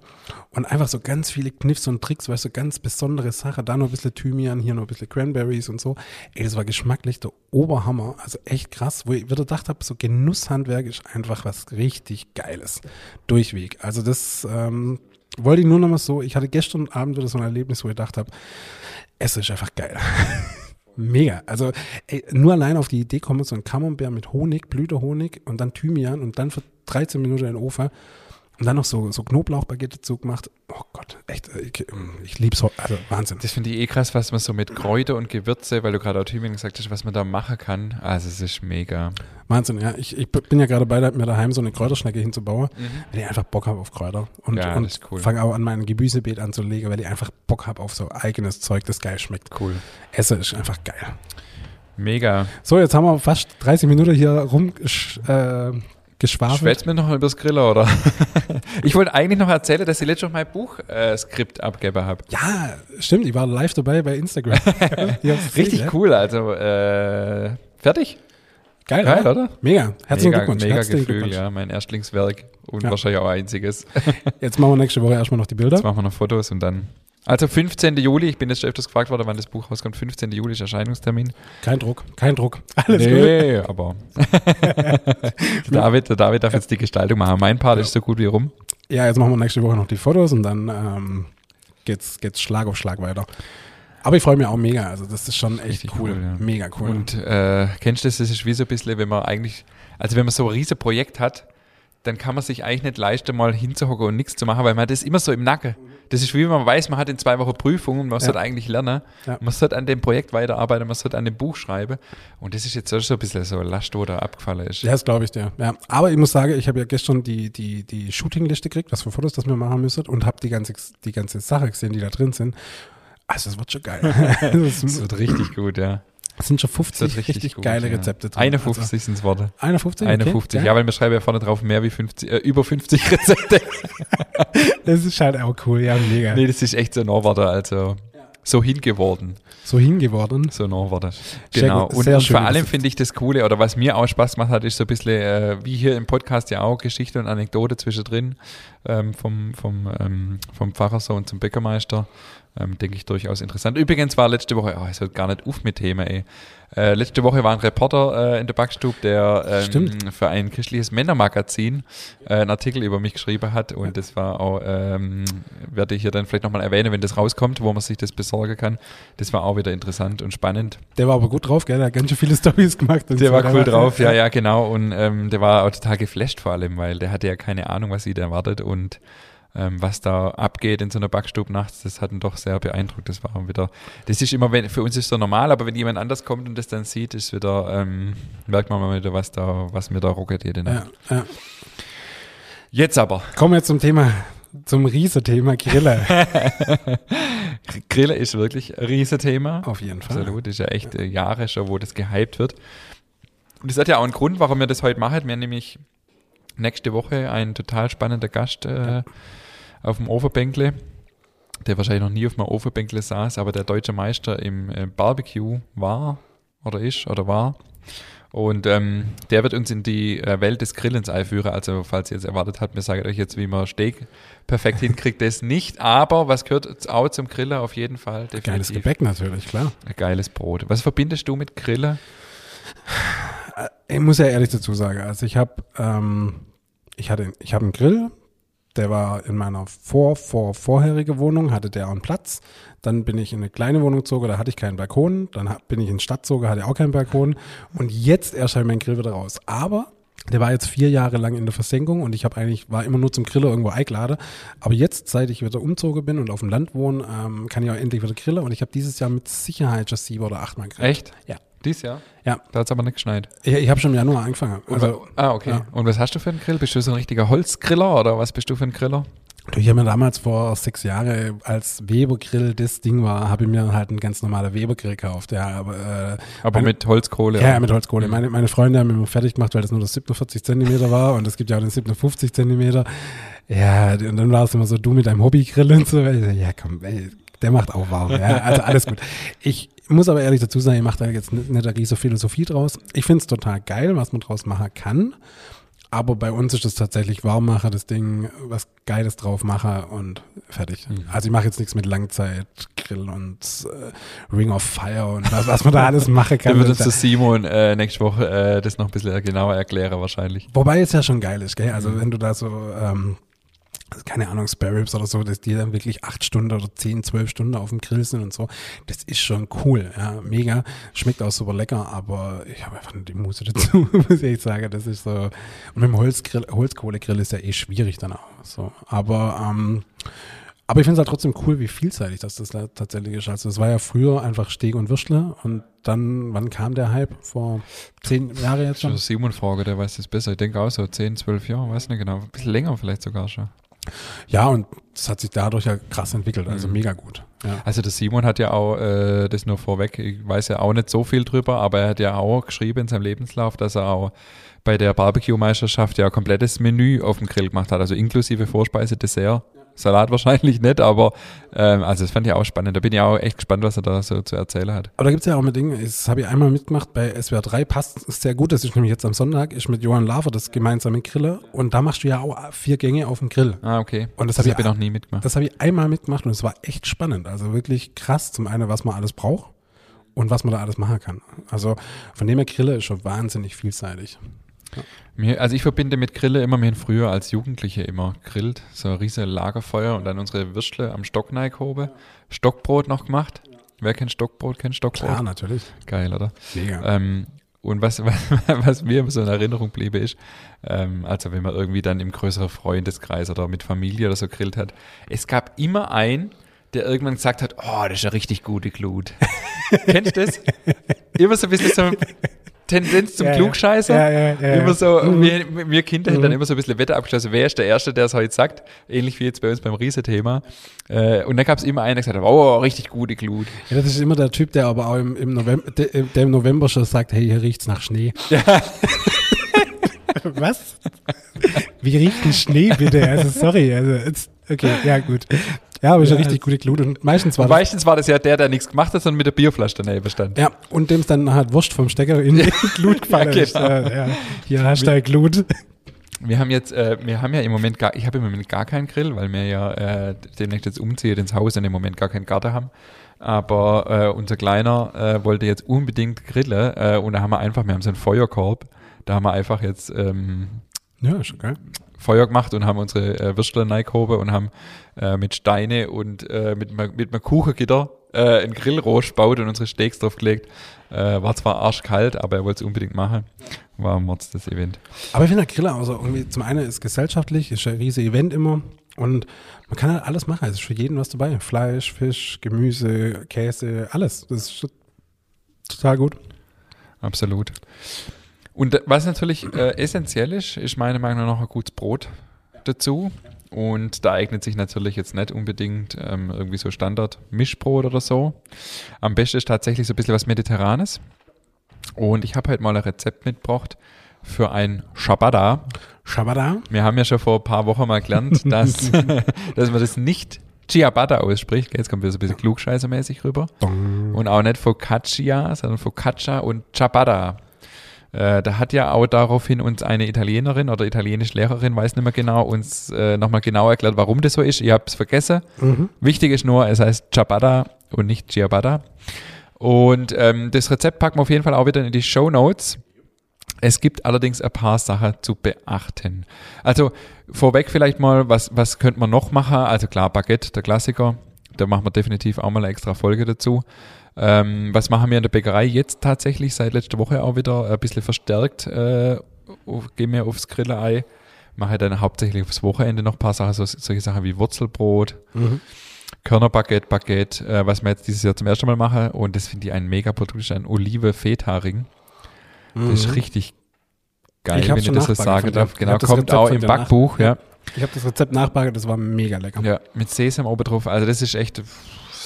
Und einfach so ganz viele Kniffs und Tricks, weißt du, ganz besondere Sache. Da noch ein bisschen Thymian, hier noch ein bisschen Cranberries und so. Ey, das war geschmacklich der Oberhammer. Also echt krass, wo ich wieder gedacht habe, so Genusshandwerk ist einfach was richtig Geiles. Durchweg. Also das ähm, wollte ich nur noch mal so. Ich hatte gestern Abend wieder so ein Erlebnis, wo ich gedacht habe, es ist einfach geil. Mega. Also ey, nur allein auf die Idee kommen, so ein Camembert mit Honig, Blütehonig und dann Thymian und dann 13 Minuten in den Ofen und dann noch so, so Knoblauchbaguette dazu gemacht. Oh Gott, echt, äh, ich, ich lieb's. Also Wahnsinn. Das finde ich eh krass, was man so mit Kräuter und Gewürze, weil du gerade auch Thymian gesagt hast, was man da machen kann. Also es ist mega. Wahnsinn, ja. Ich, ich bin ja gerade bei, mir daheim so eine Kräuterschnecke hinzubauen, weil ich einfach Bock habe auf Kräuter. Und, Mhm. Ja, und cool. fange auch an, mein Gemüsebeet anzulegen, weil ich einfach Bock habe auf so eigenes Zeug, das geil schmeckt. Cool. Essen ist einfach geil. Mega. So, jetzt haben wir fast 30 Minuten hier rum äh, geschwafelt. Schwätzt mir noch über das Griller, oder? ich wollte eigentlich noch erzählen, dass ich letztes Mal mein Buch-Skript abgegeben habe. Ja, stimmt, ich war live dabei bei Instagram. Gesehen, Richtig ja. cool, also äh, fertig? Geil, Geil, oder? oder? Mega. Herzlichen mega, Glückwunsch. Mega Herzlichen Gefühl, Glückwunsch. ja, mein Erstlingswerk und Ja. wahrscheinlich auch einziges. Jetzt machen wir nächste Woche erstmal noch die Bilder. Jetzt machen wir noch Fotos und dann. Also 15. Juli, ich bin jetzt schon öfters gefragt worden, wann das Buch rauskommt. 15. Juli ist Erscheinungstermin. Kein Druck, kein Druck. Alles gut. nee, aber der David, der David darf jetzt die Gestaltung machen. Mein Part ist so gut wie rum. Ja, jetzt machen wir nächste Woche noch die Fotos und dann ähm, geht's, geht's Schlag auf Schlag weiter. Aber ich freue mich auch mega. Also das ist schon echt Richtig cool. cool, ja. Mega cool. Und äh, kennst du das? Das ist wie so ein bisschen, wenn man eigentlich, also wenn man so ein riesen Projekt hat, dann kann man sich eigentlich nicht leisten, mal hinzuhocken und nichts zu machen, weil man hat das immer so im Nacken. Das ist wie man weiß, man hat in zwei Wochen Prüfung und man Ja. sollte eigentlich lernen. Ja. Man sollte an dem Projekt weiterarbeiten, man sollte an dem Buch schreiben. Und das ist jetzt so ein bisschen so Last, wo da abgefallen ist. ja, das glaube ich dir. Ja. Aber ich muss sagen, ich habe ja gestern die, die, die Shootingliste gekriegt, was für Fotos das wir machen müssen und habe die ganze, die ganze Sache gesehen, die da drin sind. Also das wird schon geil. Das wird richtig gut, ja. Sind schon Das 50 wird richtig, richtig, gut, geile ja. Rezepte drin. 51 sind es Worte. Also, 51? 51, okay, ja, weil wir schreiben ja vorne drauf mehr wie 50, äh, über 50 Rezepte. Das ist halt auch cool, ja, mega. nee, das ist echt so ein Worte, also so hingeworden. So hingeworden. So. Sehr Genau. Und, sehr und schön vor allem finde ich das Coole, oder was mir auch Spaß gemacht hat, ist so ein bisschen, äh, wie hier im Podcast ja auch, Geschichte und Anekdote zwischendrin ähm, vom, vom, ähm, vom Pfarrersohn zum Bäckermeister. Ähm, denke ich durchaus interessant. Übrigens war letzte Woche, oh, es hört gar nicht auf mit Thema, ey. Äh, letzte Woche war ein Reporter äh, in der Backstube, der ähm, für ein christliches Männermagazin äh, einen Artikel über mich geschrieben hat und das war auch, ähm, werde ich hier dann vielleicht nochmal erwähnen, wenn das rauskommt, wo man sich das besorgen kann. Das war auch wieder interessant und spannend. Der war aber gut drauf, gell? Der hat ganz schön viele Stories gemacht. und Der so. war cool drauf, ja, ja, genau. Und ähm, der war auch total geflasht vor allem, weil der hatte ja keine Ahnung, was ihn erwartet und ähm, was da abgeht in so einer Backstube nachts, das hat ihn doch sehr beeindruckt. Das war wieder, das ist immer, wenn, für uns ist so normal, aber wenn jemand anders kommt und das dann sieht, ist wieder, ähm, merkt man mal wieder, was da, was mir da ruckelt jede Nacht. Ja, ja. Jetzt aber, Kommen wir zum Thema, zum Riese-Thema Grille. Grille ist wirklich ein Riesenthema. Auf jeden Fall. Absolut, ist ja echt äh, Jahre schon, wo das gehypt wird. Und das hat ja auch einen Grund, warum wir das heute machen. Wir haben nämlich nächste Woche einen total spannender Gast äh, auf dem Ofenbänkle, der wahrscheinlich noch nie auf einem Ofenbänkle saß, aber der deutsche Meister im äh, Barbecue war oder ist oder war. Und ähm, der wird uns in die äh, Welt des Grillens einführen. Also, falls ihr jetzt erwartet habt, wir sagen euch jetzt, wie man Steak perfekt hinkriegt, das nicht. Aber was gehört auch zum Griller auf jeden Fall? Geiles definitiv. Gebäck natürlich, klar. Ein geiles Brot. Was verbindest du mit Griller? Ich muss ja ehrlich dazu sagen, also ich habe ähm, ich hatte ich habe einen Grill, der war in meiner vor vor vorherige Wohnung, hatte der auch einen Platz. Dann bin ich in eine kleine Wohnung gezogen, da hatte ich keinen Balkon. Dann bin ich in Stadt gezogen, hatte auch keinen Balkon. Und jetzt erscheint mein Grill wieder raus. Aber der war jetzt vier Jahre lang in der Versenkung und ich habe eigentlich, war immer nur zum Griller irgendwo eingeladen. Aber jetzt, seit ich wieder umzogen bin und auf dem Land wohne, ähm, kann ich auch endlich wieder grillen. Und ich habe dieses Jahr mit Sicherheit schon sieben oder achtmal gegrillt. Echt? Ja. Dies Jahr? Ja. Da hat es aber nicht geschneit. Ich, ich habe schon im Januar angefangen. Also, ah, okay. Ja. Und was hast du für einen Grill? Bist du so ein richtiger Holzgriller oder was bist du für ein Griller? Du, ich habe mir damals vor sechs Jahren, als Webergrill das Ding war, habe ich mir halt einen ganz normalen Webergrill gekauft. Ja, aber äh, aber meine, mit Holzkohle. Ja, ja, mit Holzkohle. Mhm. Meine, meine Freunde haben mir fertig gemacht, weil das nur das 47 Zentimeter war und es gibt ja auch den 57 Zentimeter. Ja, und dann war es immer so, du mit deinem Hobbygrill und so. Ja, komm, ey, der macht auch warm. Ja, also alles gut. Ich muss aber ehrlich dazu sagen, ich mache da jetzt nicht, eine riesige Philosophie draus. Ich finde es total geil, was man draus machen kann. Aber bei uns ist es tatsächlich Warmmacher, das Ding, was Geiles drauf mache und fertig. Mhm. Also ich mache jetzt nichts mit Langzeitgrill und äh, Ring of Fire und was, was man da alles machen kann. Da wird uns Simon äh, nächste Woche äh, das noch ein bisschen genauer erklären wahrscheinlich. Wobei es ja schon geil ist, gell? Also mhm. wenn du da so ähm, keine Ahnung, Spare Ribs oder so, dass die dann wirklich acht Stunden oder zehn, zwölf Stunden auf dem Grill sind und so. Das ist schon cool, ja, mega. Schmeckt auch super lecker, aber ich habe einfach nicht die Muße dazu, muss ich sagen. Das ist so. Und mit dem Holzgrill, Holzkohlegrill ist ja eh schwierig dann auch. So. Aber, ähm, aber ich finde es halt trotzdem cool, wie vielseitig das, das tatsächlich ist. Also es war ja früher einfach Steg und Würstle und dann, wann kam der Hype? Vor zehn Jahren jetzt schon? Simon Frage, der weiß das besser. Ich denke auch so zehn, zwölf Jahre, weiß nicht genau. Ein bisschen länger vielleicht sogar schon. Ja, und es hat sich dadurch ja krass entwickelt, also mhm. mega gut. Ja. Also der Simon hat ja auch, äh, das nur vorweg, ich weiß ja auch nicht so viel drüber, aber er hat ja auch geschrieben in seinem Lebenslauf, dass er auch bei der Barbecue-Meisterschaft ja ein komplettes Menü auf dem Grill gemacht hat, also inklusive Vorspeise, Dessert. Ja. Salat wahrscheinlich nicht, aber ähm, also das fand ich auch spannend. Da bin ich auch echt gespannt, was er da so zu erzählen hat. Aber da gibt es ja auch mit Dingen, das habe ich einmal mitgemacht bei SWR 3, passt sehr gut, das ist nämlich jetzt am Sonntag, ist mit Johann Lafer das gemeinsame Grille und da machst du ja auch vier Gänge auf dem Grill. Ah, okay. Und das, das habe ich, noch nie mitgemacht. Das habe ich einmal mitgemacht und es war echt spannend. Also wirklich krass, zum einen, was man alles braucht und was man da alles machen kann. Also von dem her Grille ist schon wahnsinnig vielseitig. Mir, also ich verbinde mit Grille immer, wir haben früher als Jugendliche immer grillt, so ein riesiges Lagerfeuer und dann unsere Würstle am Stock neigehoben, Stockbrot noch gemacht. Wer kennt Stockbrot, kennt Stockbrot? Klar, natürlich. Geil, oder? Mega. Ähm, und was, was, was mir so in Erinnerung bliebe, ist, ähm, also wenn man irgendwie dann im größeren Freundeskreis oder mit Familie oder so grillt hat, es gab immer einen, der irgendwann gesagt hat, oh, das ist eine richtig gute Glut. Kennst du das? Immer so ein bisschen so Tendenz zum ja, Klugscheißer. Ja, ja, ja, immer so, mhm. wir, wir Kinder mhm. hätten dann immer so ein bisschen Wetter abgeschlossen, wer ist der Erste, der es heute sagt, ähnlich wie jetzt bei uns beim Riese-Thema. Äh, und dann gab es immer einen, der gesagt hat, oh, richtig gute Glut. Ja, das ist immer der Typ, der aber auch im, im November, der, im November schon sagt, hey, hier riecht's nach Schnee. Ja. Was? Wie riecht ein Schnee bitte? Also sorry, also okay, ja gut. Ja, aber ist ja, richtig gute Glut. Und meistens war, und das, meistens war das ja der, der nichts gemacht hat, sondern mit der Bierflasche daneben stand. Ja, und dem es dann halt Wurst vom Stecker in die Glut gefallen ja, ist. Genau. Ja, hier hast du Glut. Wir haben jetzt, äh, wir haben ja im Moment gar, ich habe im Moment gar keinen Grill, weil wir ja äh, demnächst jetzt umziehen ins Haus und im Moment gar keinen Garten haben. Aber äh, unser Kleiner äh, wollte jetzt unbedingt grillen äh, und da haben wir einfach, wir haben so einen Feuerkorb, da haben wir einfach jetzt ähm, ja, schon geil. Feuer gemacht und haben unsere äh, Würstler reingehoben und haben äh, mit Steine und äh, mit, mit einem Kuchengitter äh, ein Grillrost gebaut und unsere Steaks draufgelegt. Äh, war zwar arschkalt, aber er wollte es unbedingt machen. War ein Mords das Event. Aber ich finde der Griller, also irgendwie zum einen ist gesellschaftlich, ist ein riesiges Event immer und man kann halt alles machen. Es ist für jeden was dabei. Fleisch, Fisch, Gemüse, Käse, alles. Das ist total gut. Absolut. Und was natürlich äh, essentiell ist, ist meiner Meinung nach ein gutes Brot dazu. Und da eignet sich natürlich jetzt nicht unbedingt ähm, irgendwie so Standard-Mischbrot oder so. Am besten ist tatsächlich so ein bisschen was Mediterranes. Und ich habe halt mal ein Rezept mitgebracht für ein Shabada. Shabada? Wir haben ja schon vor ein paar Wochen mal gelernt, dass, dass man das nicht Ciabatta ausspricht. Jetzt kommt wieder so ein bisschen klugscheißermäßig rüber. Und auch nicht Focaccia, sondern Focaccia und Ciabatta. Äh, da hat ja auch daraufhin uns eine Italienerin oder italienische Lehrerin, weiß nicht mehr genau, uns äh, nochmal genau erklärt, warum das so ist. Ich habe es vergessen. Mhm. Wichtig ist nur, es heißt Ciabatta und nicht Ciabatta. Und ähm, das Rezept packen wir auf jeden Fall auch wieder in die Show Notes. Es gibt allerdings ein paar Sachen zu beachten. Also vorweg vielleicht mal, was, was könnte man noch machen? Also klar, Baguette, der Klassiker. Da machen wir definitiv auch mal eine extra Folge dazu. Ähm, was machen wir in der Bäckerei jetzt tatsächlich seit letzter Woche auch wieder ein bisschen verstärkt? Äh, gehen wir aufs Grillei, mache dann hauptsächlich aufs Wochenende noch ein paar Sachen, so, solche Sachen wie Wurzelbrot. Mhm. Körnerbaguette, Baguette, äh, was wir jetzt dieses Jahr zum ersten Mal machen. Und das finde ich ein mega Produkt, ist ein Olive-Feta-Ring. Das ist richtig geil, Mhm. Ich wenn ich das so sagen darf. Genau, kommt auch im nach. Backbuch, ja. Ich habe das Rezept nachbacken, das war mega lecker. Ja, mit Sesam oben drauf. Also das ist echt,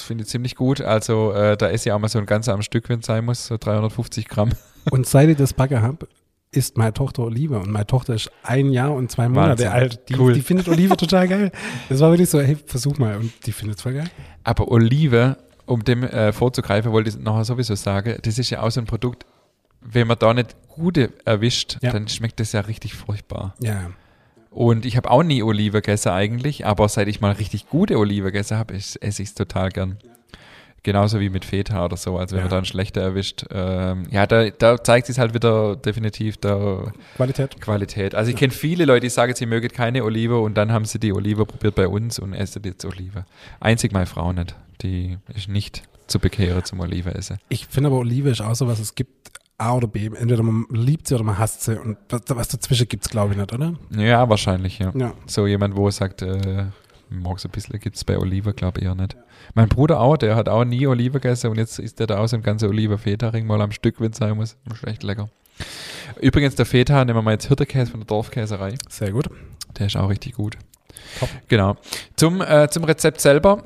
finde ich ziemlich gut. Also äh, da esse ich auch mal so ein ganz am Stück, wenn es sein muss, so 350 Gramm. Und seit ich das Backe habe, isst meine Tochter Olive. Und meine Tochter ist ein Jahr und zwei Monate Wahnsinn. alt. Die, Cool. die findet Olive total geil. Das war wirklich so, hey, versuch mal. Und die findet es voll geil. Aber Olive, um dem äh, vorzugreifen, wollte ich nachher sowieso sagen, das ist ja auch so ein Produkt, wenn man da nicht gute erwischt, Ja. dann schmeckt das ja richtig furchtbar. Ja. Und ich habe auch nie Olive gegessen eigentlich, aber seit ich mal richtig gute Olive gegessen habe, esse ich es total gern. Genauso wie mit Feta oder so, also wenn Ja. man da einen schlechter erwischt. Ähm, ja, da, da zeigt sich halt wieder definitiv der Qualität. Qualität. Also ich kenne viele Leute, die sagen, sie mögen keine Olive und dann haben sie die Olive probiert bei uns und essen jetzt Olive. Einzig meine Frau nicht. Die ist nicht zu bekehren zum Olive essen. Ich finde aber Olive ist auch so was, es gibt A oder B. Entweder man liebt sie oder man hasst sie. Und was, was dazwischen gibt es, glaube ich, nicht, oder? Ja, wahrscheinlich, ja. Ja. So jemand, wo sagt, äh, mag so ein bisschen, gibt es bei Olive, glaube ich eher nicht. Mein Bruder auch, der hat auch nie Olive gegessen und jetzt isst der da auch so ein ganzer Olive-Feta-Ring mal am Stück, wenn es sein muss. Das ist echt lecker. Übrigens, der Feta, nehmen wir mal jetzt Hirtekäse von der Dorfkäserei. Sehr gut. Der ist auch richtig gut. Top. Genau. Zum, äh, zum Rezept selber,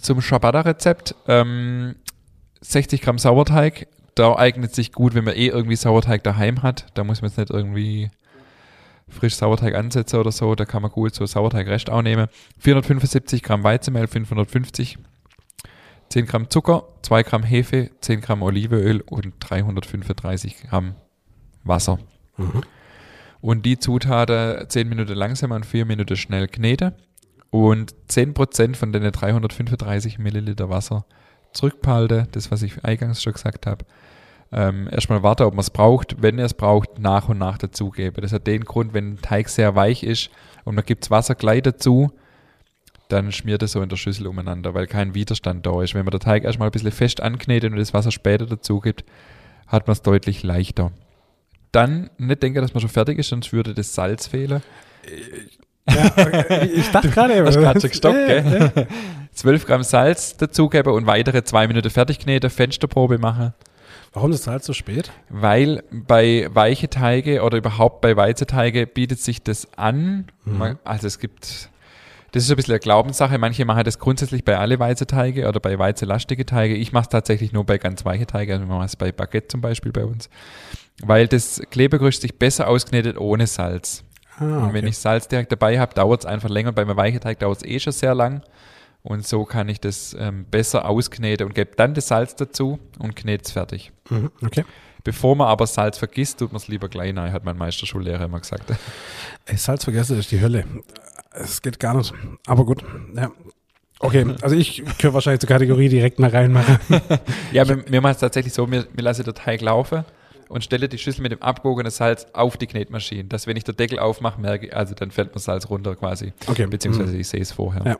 zum Ciabatta-Rezept, ähm, 60 Gramm Sauerteig. Da eignet sich gut, wenn man eh irgendwie Sauerteig daheim hat. Da muss man jetzt nicht irgendwie frisch Sauerteig ansetzen oder so. Da kann man gut so Sauerteigrest auch nehmen. 475 Gramm Weizenmehl, 550 10 Gramm Zucker, 2 Gramm Hefe, 10 Gramm Olivenöl und 335 Gramm Wasser. Mhm. Und die Zutaten 10 Minuten langsam und 4 Minuten schnell kneten. Und 10% von den 335 Milliliter Wasser zurückbehalten, das was ich eingangs schon gesagt habe. Ähm, erstmal warten, ob man es braucht. Wenn ihr es braucht, nach und nach dazugeben. Das hat den Grund, wenn ein Teig sehr weich ist und man gibt Wasser gleich dazu, dann schmiert es so in der Schüssel umeinander, weil kein Widerstand da ist. Wenn man den Teig erstmal ein bisschen fest anknetet und das Wasser später dazu gibt, hat man es deutlich leichter. Dann nicht denken, dass man schon fertig ist, sonst würde das Salz fehlen. Ja, ich dachte gerade. Hast gerade schon gestoppt, gell? 12 Gramm Salz dazugeben und weitere zwei Minuten fertig kneten, Fensterprobe machen. Warum das Salz so spät? Weil bei weiche Teige oder überhaupt bei Weizeteige bietet sich das an. Man, also es gibt, das ist ein bisschen eine Glaubenssache. Manche machen das grundsätzlich bei alle Weizeteige oder bei weizelastige Teige. Ich mache es tatsächlich nur bei ganz weiche Teige. Also wir machen es bei Baguette zum Beispiel bei uns. Weil das Klebegerüst sich besser ausknetet ohne Salz. Ah, Und okay. wenn ich Salz direkt dabei habe, dauert es einfach länger. Bei einem weichen Teig dauert es eh schon sehr lang. Und so kann ich das ähm, besser auskneten und gebe dann das Salz dazu und knete es fertig. Mhm, okay. Bevor man aber Salz vergisst, tut man es lieber gleich rein, hat mein Meisterschullehrer immer gesagt. Ey, Salz vergessen ist die Hölle. Es geht gar nicht. Aber gut, ja. Okay, also ich könnte wahrscheinlich zur Kategorie direkt mal reinmachen. Ja, wir, wir machen es tatsächlich so, wir, wir lassen den Teig laufen und stelle die Schüssel mit dem abgewogenen Salz auf die Knetmaschine. Dass wenn ich den Deckel aufmache, merke ich, also dann fällt mir Salz runter quasi. Okay. Beziehungsweise ich sehe es vorher. Ja.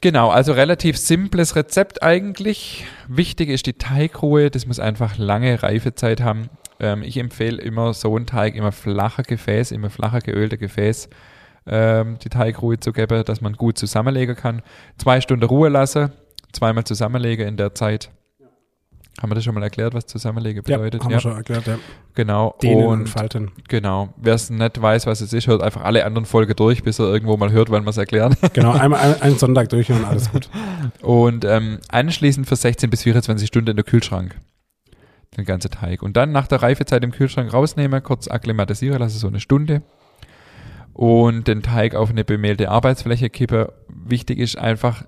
Genau, also relativ simples Rezept eigentlich. Wichtig ist die Teigruhe, das muss einfach lange Reifezeit haben. Ähm, ich empfehle immer so einen Teig, immer flacher Gefäß, immer flacher geölter Gefäß, ähm, die Teigruhe zu geben, dass man gut zusammenlegen kann. Zwei Stunden Ruhe lassen, zweimal zusammenlegen in der Zeit. Haben wir das schon mal erklärt, was Zusammenlegen Ja, bedeutet? haben wir schon erklärt, ja. Genau. Dehnen und, und Falten. genau. Wer es nicht weiß, was es ist, hört einfach alle anderen Folgen durch, bis er irgendwo mal hört, wann wir es erklären. Genau, einmal ein, einen Sonntag durch und alles gut. Und ähm, anschließend für 16 bis 24 Stunden in der Kühlschrank. Den ganzen Teig. Und dann nach der Reifezeit im Kühlschrank rausnehmen, kurz akklimatisieren lassen, so eine Stunde. Und den Teig auf eine bemehlte Arbeitsfläche kippen. Wichtig ist einfach,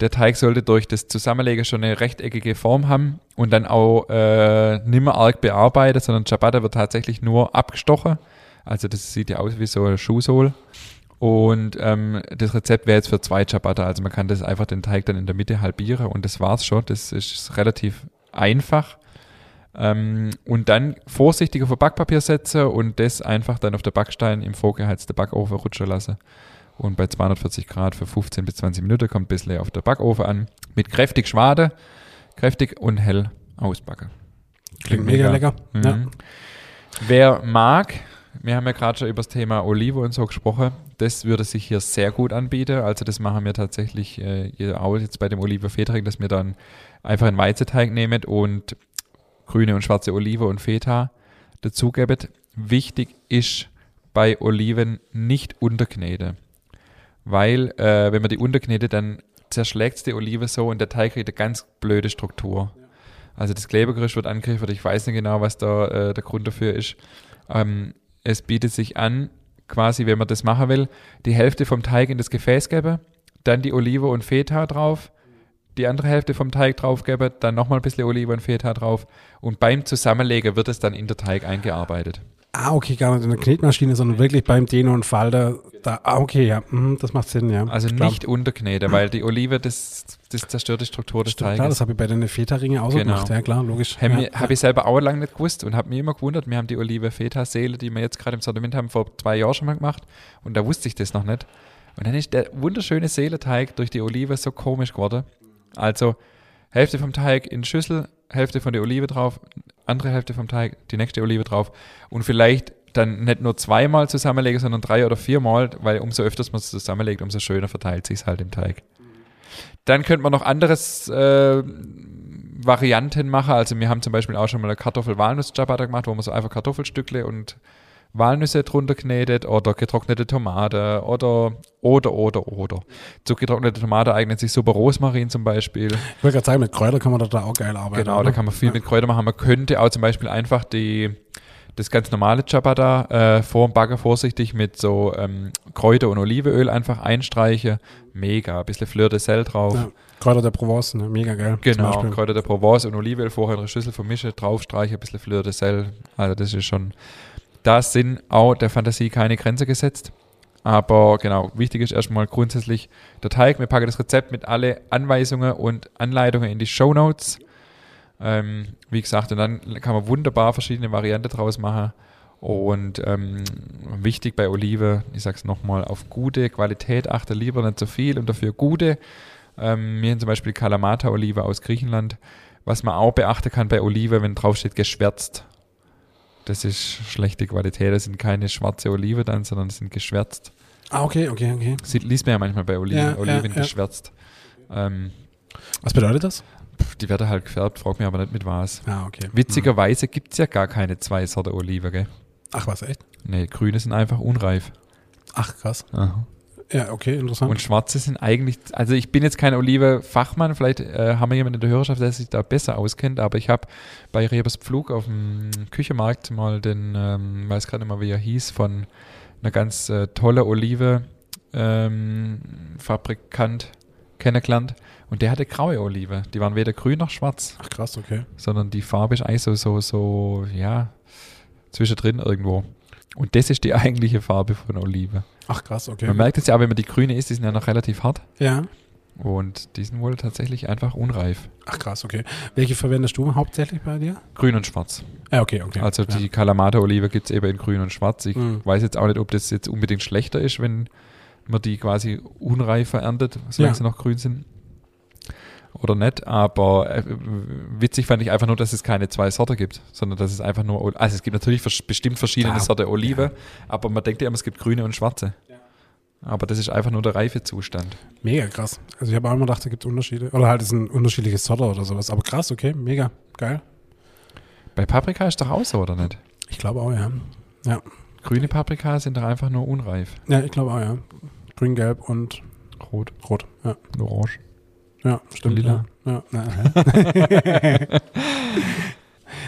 der Teig sollte durch das Zusammenlegen schon eine rechteckige Form haben und dann auch äh, nicht mehr arg bearbeitet, sondern Ciabatta wird tatsächlich nur abgestochen. Also das sieht ja aus wie so ein Schuhsohl. Und ähm, das Rezept wäre jetzt für zwei Ciabatta. Also man kann das einfach den Teig dann in der Mitte halbieren und das war's schon. Das ist relativ einfach. Ähm, und dann vorsichtig auf Backpapier setzen und das einfach dann auf der Backstein im vorgeheizten Backofen rutschen lassen. Und bei 240 Grad für 15 bis 20 Minuten kommt ein bisschen auf der Backofen an. Mit kräftig Schwade, kräftig und hell ausbacken. Klingt mega, lecker. Mhm. Ja. Wer mag, wir haben ja gerade schon über das Thema Olive und so gesprochen. Das würde sich hier sehr gut anbieten. Also das machen wir tatsächlich äh, auch jetzt bei dem Olive Feta, dass wir dann einfach einen Weizenteig nehmen und grüne und schwarze Olive und Feta dazugeben. Wichtig ist bei Oliven nicht unterkneten. Weil, äh, wenn man die unterknetet, dann zerschlägt die Olive so und der Teig kriegt eine ganz blöde Struktur. Also das Klebergerüst wird angegriffen, ich weiß nicht genau, was da äh, der Grund dafür ist. Ähm, es bietet sich an, quasi, wenn man das machen will, die Hälfte vom Teig in das Gefäß geben, dann die Olive und Feta drauf, die andere Hälfte vom Teig draufgeben, dann nochmal ein bisschen Olive und Feta drauf und beim Zusammenlegen wird es dann in der Teig eingearbeitet. Ah, okay, gar nicht in der Knetmaschine, sondern wirklich beim Dehnen und Falter. Da, ah, okay, ja, mhm, das macht Sinn, ja. Also Klar. nicht unterkneten, weil die Olive, das, das zerstört die Struktur des Stimmt, Teiges. klar, das habe ich bei den Feta-Ringen auch so Genau. gemacht. Ja, klar, logisch. Habe ja, hab ich selber auch lange nicht gewusst und habe mich immer gewundert. Wir haben die Olive Feta Seele, die wir jetzt gerade im Sortiment haben, vor zwei Jahren schon mal gemacht und da wusste ich das noch nicht. Und dann ist der wunderschöne Seeleteig durch die Olive so komisch geworden. Also Hälfte vom Teig in Schüssel, Hälfte von der Olive drauf, andere Hälfte vom Teig, die nächste Olive drauf und vielleicht dann nicht nur zweimal zusammenlegen, sondern drei oder viermal, weil umso öfters man es zusammenlegt, umso schöner verteilt sich halt im Teig. Dann könnte man noch anderes äh, Varianten machen. Also wir haben zum Beispiel auch schon mal eine Kartoffel-Walnuss-Ciabatta gemacht, wo man so einfach Kartoffelstückle und Walnüsse drunter knetet oder getrocknete Tomate oder oder oder oder. Zu getrocknete Tomate eignet sich super Rosmarin zum Beispiel. Ich wollte gerade sagen, mit Kräuter kann man da auch geil arbeiten. Genau, da oder? kann man viel mit Kräutern machen. Man könnte auch zum Beispiel einfach die, das ganz normale Ciabatta äh, vor dem Bagger vorsichtig mit so ähm, Kräuter und Olivenöl einfach einstreichen. Mega. Ein bisschen Fleur de Sel drauf. Ja, Kräuter der Provence, ne? mega geil. Genau. Kräuter der Provence und Olivenöl vorher in eine Schüssel vermischen, draufstreichen, ein bisschen Fleur de Sel. Also das ist schon, da sind auch der Fantasie keine Grenze gesetzt. Aber genau, wichtig ist erstmal grundsätzlich der Teig. Wir packen das Rezept mit alle Anweisungen und Anleitungen in die Show Notes. Ähm, wie gesagt, und dann kann man wunderbar verschiedene Varianten draus machen. Und ähm, wichtig bei Olive, ich sag's nochmal, auf gute Qualität achte, lieber nicht zu viel und dafür gute. Ähm, wir haben zum Beispiel Kalamata-Olive aus Griechenland. Was man auch beachten kann bei Olive, wenn draufsteht geschwärzt. Das ist schlechte Qualität. Das sind keine schwarze Olive dann, sondern das sind geschwärzt. Ah, okay, okay, okay. Sieht, liest man ja manchmal bei Oliven, Ja, Oliven ja. geschwärzt. Ähm, Was bedeutet das? die werden halt gefärbt, frag mich aber nicht mit was. Ah, okay. Witzigerweise gibt es ja gar keine zwei Sorte Olive, gell? Ach, was, echt? Nee, grüne sind einfach unreif. Ach, krass. Aha. Ja, okay, interessant. Und schwarze sind eigentlich, also ich bin jetzt kein Olive-Fachmann, vielleicht äh, haben wir jemanden in der Hörerschaft, der sich da besser auskennt, aber ich habe bei Rebers Pflug auf dem Küchenmarkt mal den, ähm, weiß gerade nicht mehr, wie er hieß, von einer ganz äh, tolle Olive ähm, Fabrikant kennengelernt und der hatte graue Olive. Die waren weder grün noch schwarz, Ach, krass, okay. sondern die Farbe ist eigentlich so, so, so, ja, zwischendrin irgendwo. Und das ist die eigentliche Farbe von Olive. Ach, krass, okay. Man merkt es ja, wenn man die grüne isst, die sind ja noch relativ hart. Ja. Und die sind wohl tatsächlich einfach unreif. Ach, krass, okay. Welche verwendest du hauptsächlich bei dir? Grün und schwarz. Ja, okay, okay. Also ja. die Kalamata-Olive gibt es eben in grün und schwarz. Ich Mhm. weiß jetzt auch nicht, ob das jetzt unbedingt schlechter ist, wenn man die quasi unreif erntet, solange Ja. sie noch grün sind. Oder nicht, aber äh, witzig fand ich einfach nur, dass es keine zwei Sorten gibt, sondern dass es einfach nur, also es gibt natürlich vers bestimmt verschiedene Ja, Sorten Olive, ja. aber man denkt ja immer, es gibt grüne und schwarze. Aber das ist einfach nur der Reifezustand. Mega krass. Also ich habe auch immer gedacht, da gibt es Unterschiede. Oder halt es ist ein unterschiedliches Sorte oder sowas. Aber krass, okay, mega. Geil. Bei Paprika ist doch auch so, oder nicht? Ich glaube auch, ja. Ja. Grüne Paprika sind doch einfach nur unreif. Ja, ich glaube auch, ja. Grün, gelb und Rot, rot. Ja, orange. Ja stimmt. Lila. Ja. Ja.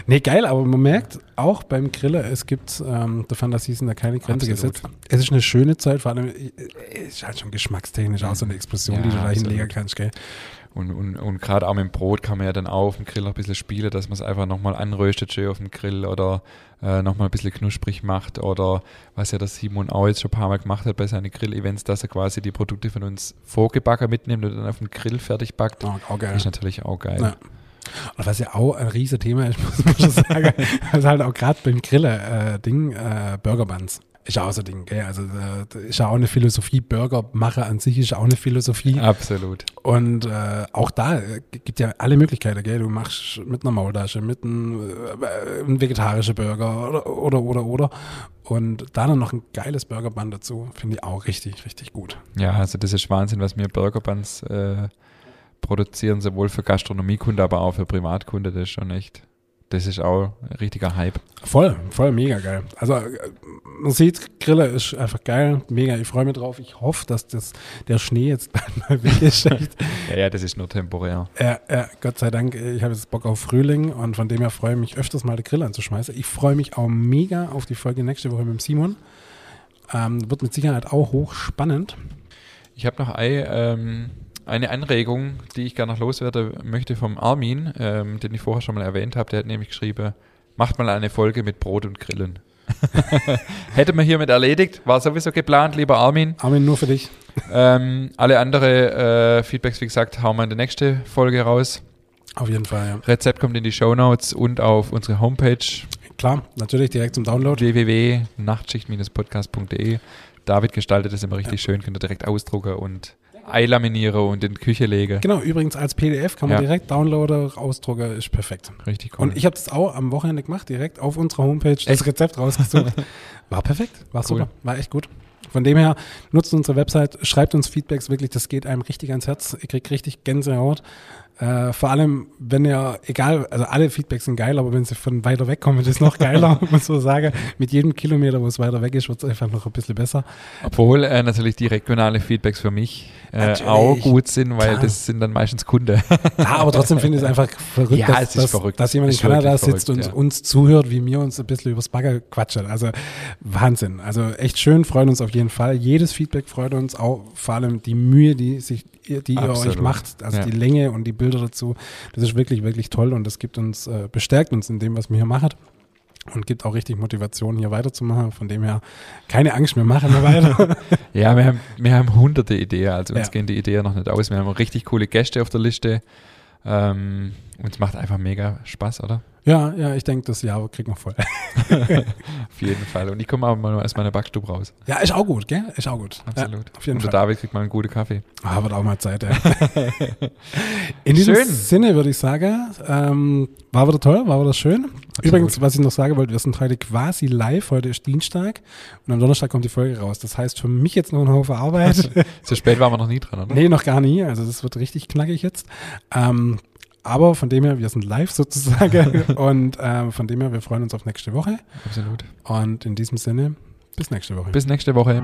Nee, geil, aber man merkt auch beim Grillen, es gibt ähm, der Fantasie sind da keine Grenze gesetzt. Es ist eine schöne Zeit, vor allem äh, es ist halt schon geschmackstechnisch auch so eine Explosion, Ja, die du da hinlegen kannst, gell? Und, und, und gerade auch mit dem Brot kann man ja dann auch auf dem Grill noch ein bisschen spielen, dass man es einfach nochmal anröstet schön auf dem Grill oder äh, nochmal ein bisschen knusprig macht oder was ja der Simon auch jetzt schon ein paar Mal gemacht hat bei seinen Grill-Events, dass er quasi die Produkte von uns vorgebacken mitnimmt und dann auf dem Grill fertig backt. Oh, auch geil. Ist natürlich auch geil. Ja. Und was ja auch ein riesen Thema ist, muss man schon sagen, also halt auch gerade beim Grillen, äh, Ding, äh, Burger Buns. Ist ja auch so ein Ding, gell? Also ist ja auch eine Philosophie, Burgermacher an sich ist auch eine Philosophie. Absolut. Und äh, auch da äh, gibt ja alle Möglichkeiten, gell? Du machst mit einer Maultasche, mit einem äh, ein vegetarischer Burger oder, oder, oder, oder. Und da dann noch ein geiles Burgerband dazu, finde ich auch richtig, richtig gut. Ja, also das ist Wahnsinn, was wir Burgerbuns äh, produzieren, sowohl für Gastronomiekunde, aber auch für Privatkunde. Das ist schon echt, das ist auch ein richtiger Hype. Voll, voll mega geil. Also äh, man sieht, Grille ist einfach geil, mega. Ich freue mich drauf. Ich hoffe, dass das, der Schnee jetzt bald mal weg ist. Ja, ja, das ist nur temporär. Ja, ja, Gott sei Dank, ich habe jetzt Bock auf Frühling und von dem her freue ich mich öfters mal den Grill anzuschmeißen. Ich freue mich auch mega auf die Folge nächste Woche mit dem Simon. Ähm, wird mit Sicherheit auch hochspannend. Ich habe noch ein, ähm, eine Anregung, die ich gerne noch loswerden möchte vom Armin, ähm, den ich vorher schon mal erwähnt habe. Der hat nämlich geschrieben, macht mal eine Folge mit Brot und Grillen. Hätte man hiermit erledigt, war sowieso geplant, lieber Armin. Armin, nur für dich. Ähm, alle andere äh, Feedbacks, wie gesagt, hauen wir in die nächste Folge raus. Auf jeden Fall, ja. Rezept kommt in die Show Notes und auf unsere Homepage Klar, natürlich direkt zum Download. www.nachtschicht-podcast.de. David gestaltet das immer richtig schön, könnt ihr direkt ausdrucken und einlaminieren und in die Küche legen. Genau, übrigens als PDF kann man Ja. direkt downloaden, ausdrucken, ist perfekt. Richtig cool. Und ich habe das auch am Wochenende gemacht, direkt auf unserer Homepage das Echt? Rezept rausgesucht. War perfekt, war Cool. super, war echt gut. Von dem her, nutzt unsere Website, schreibt uns Feedbacks, wirklich, das geht einem richtig ans Herz. Ihr kriegt richtig Gänsehaut. Äh, vor allem, wenn ihr, egal, also alle Feedbacks sind geil, aber wenn sie von weiter weg kommen, ist es noch geiler, muss man so sagen. Mit jedem Kilometer, wo es weiter weg ist, wird es einfach noch ein bisschen besser. Obwohl äh, natürlich die regionale Feedbacks für mich äh, auch gut sind, weil Klar. das sind dann meistens Kunde. Ja, aber trotzdem finde ich es einfach verrückt, Ja, dass, dass, verrückt. dass jemand in Kanada sitzt verrückt, und ja. uns zuhört, wie wir uns ein bisschen übers Bagger quatschen. Also Wahnsinn. Also echt schön, freuen uns auf jeden Fall. Jedes Feedback freut uns, auch vor allem die Mühe, die sich die ihr Absolut. euch macht, also Ja. die Länge und die Bilder dazu. Das ist wirklich, wirklich toll und das gibt uns, äh, bestärkt uns in dem, was wir hier machen. Und gibt auch richtig Motivation, hier weiterzumachen. Von dem her, keine Angst, wir machen wir weiter. ja, wir haben, wir haben hunderte Ideen, also uns Ja. gehen die Ideen noch nicht aus. Wir haben richtig coole Gäste auf der Liste. Ähm, und es macht einfach mega Spaß, oder? ja, ja, ich denke, das Jahr kriegen wir voll. Auf jeden Fall. Und ich komme auch mal aus meiner Backstube raus. Ja, ist auch gut, gell? Ist auch gut. Absolut. Ja, auf jeden und Fall. der David kriegt mal einen guten Kaffee. Ah, wird auch mal Zeit, ja. In diesem Schön. Sinne würde ich sagen, ähm, war wieder toll, war wieder schön. Übrigens, was ich noch sagen wollte, wir sind heute quasi live, heute ist Dienstag und am Donnerstag kommt die Folge raus. Das heißt für mich jetzt noch ein Haufen Arbeit. So spät waren wir noch nie dran, oder? nee, noch gar nie, also das wird richtig knackig jetzt. Ähm, aber von dem her, wir sind live sozusagen und ähm, von dem her, wir freuen uns auf nächste Woche Absolut. und in diesem Sinne, bis nächste Woche. Bis nächste Woche.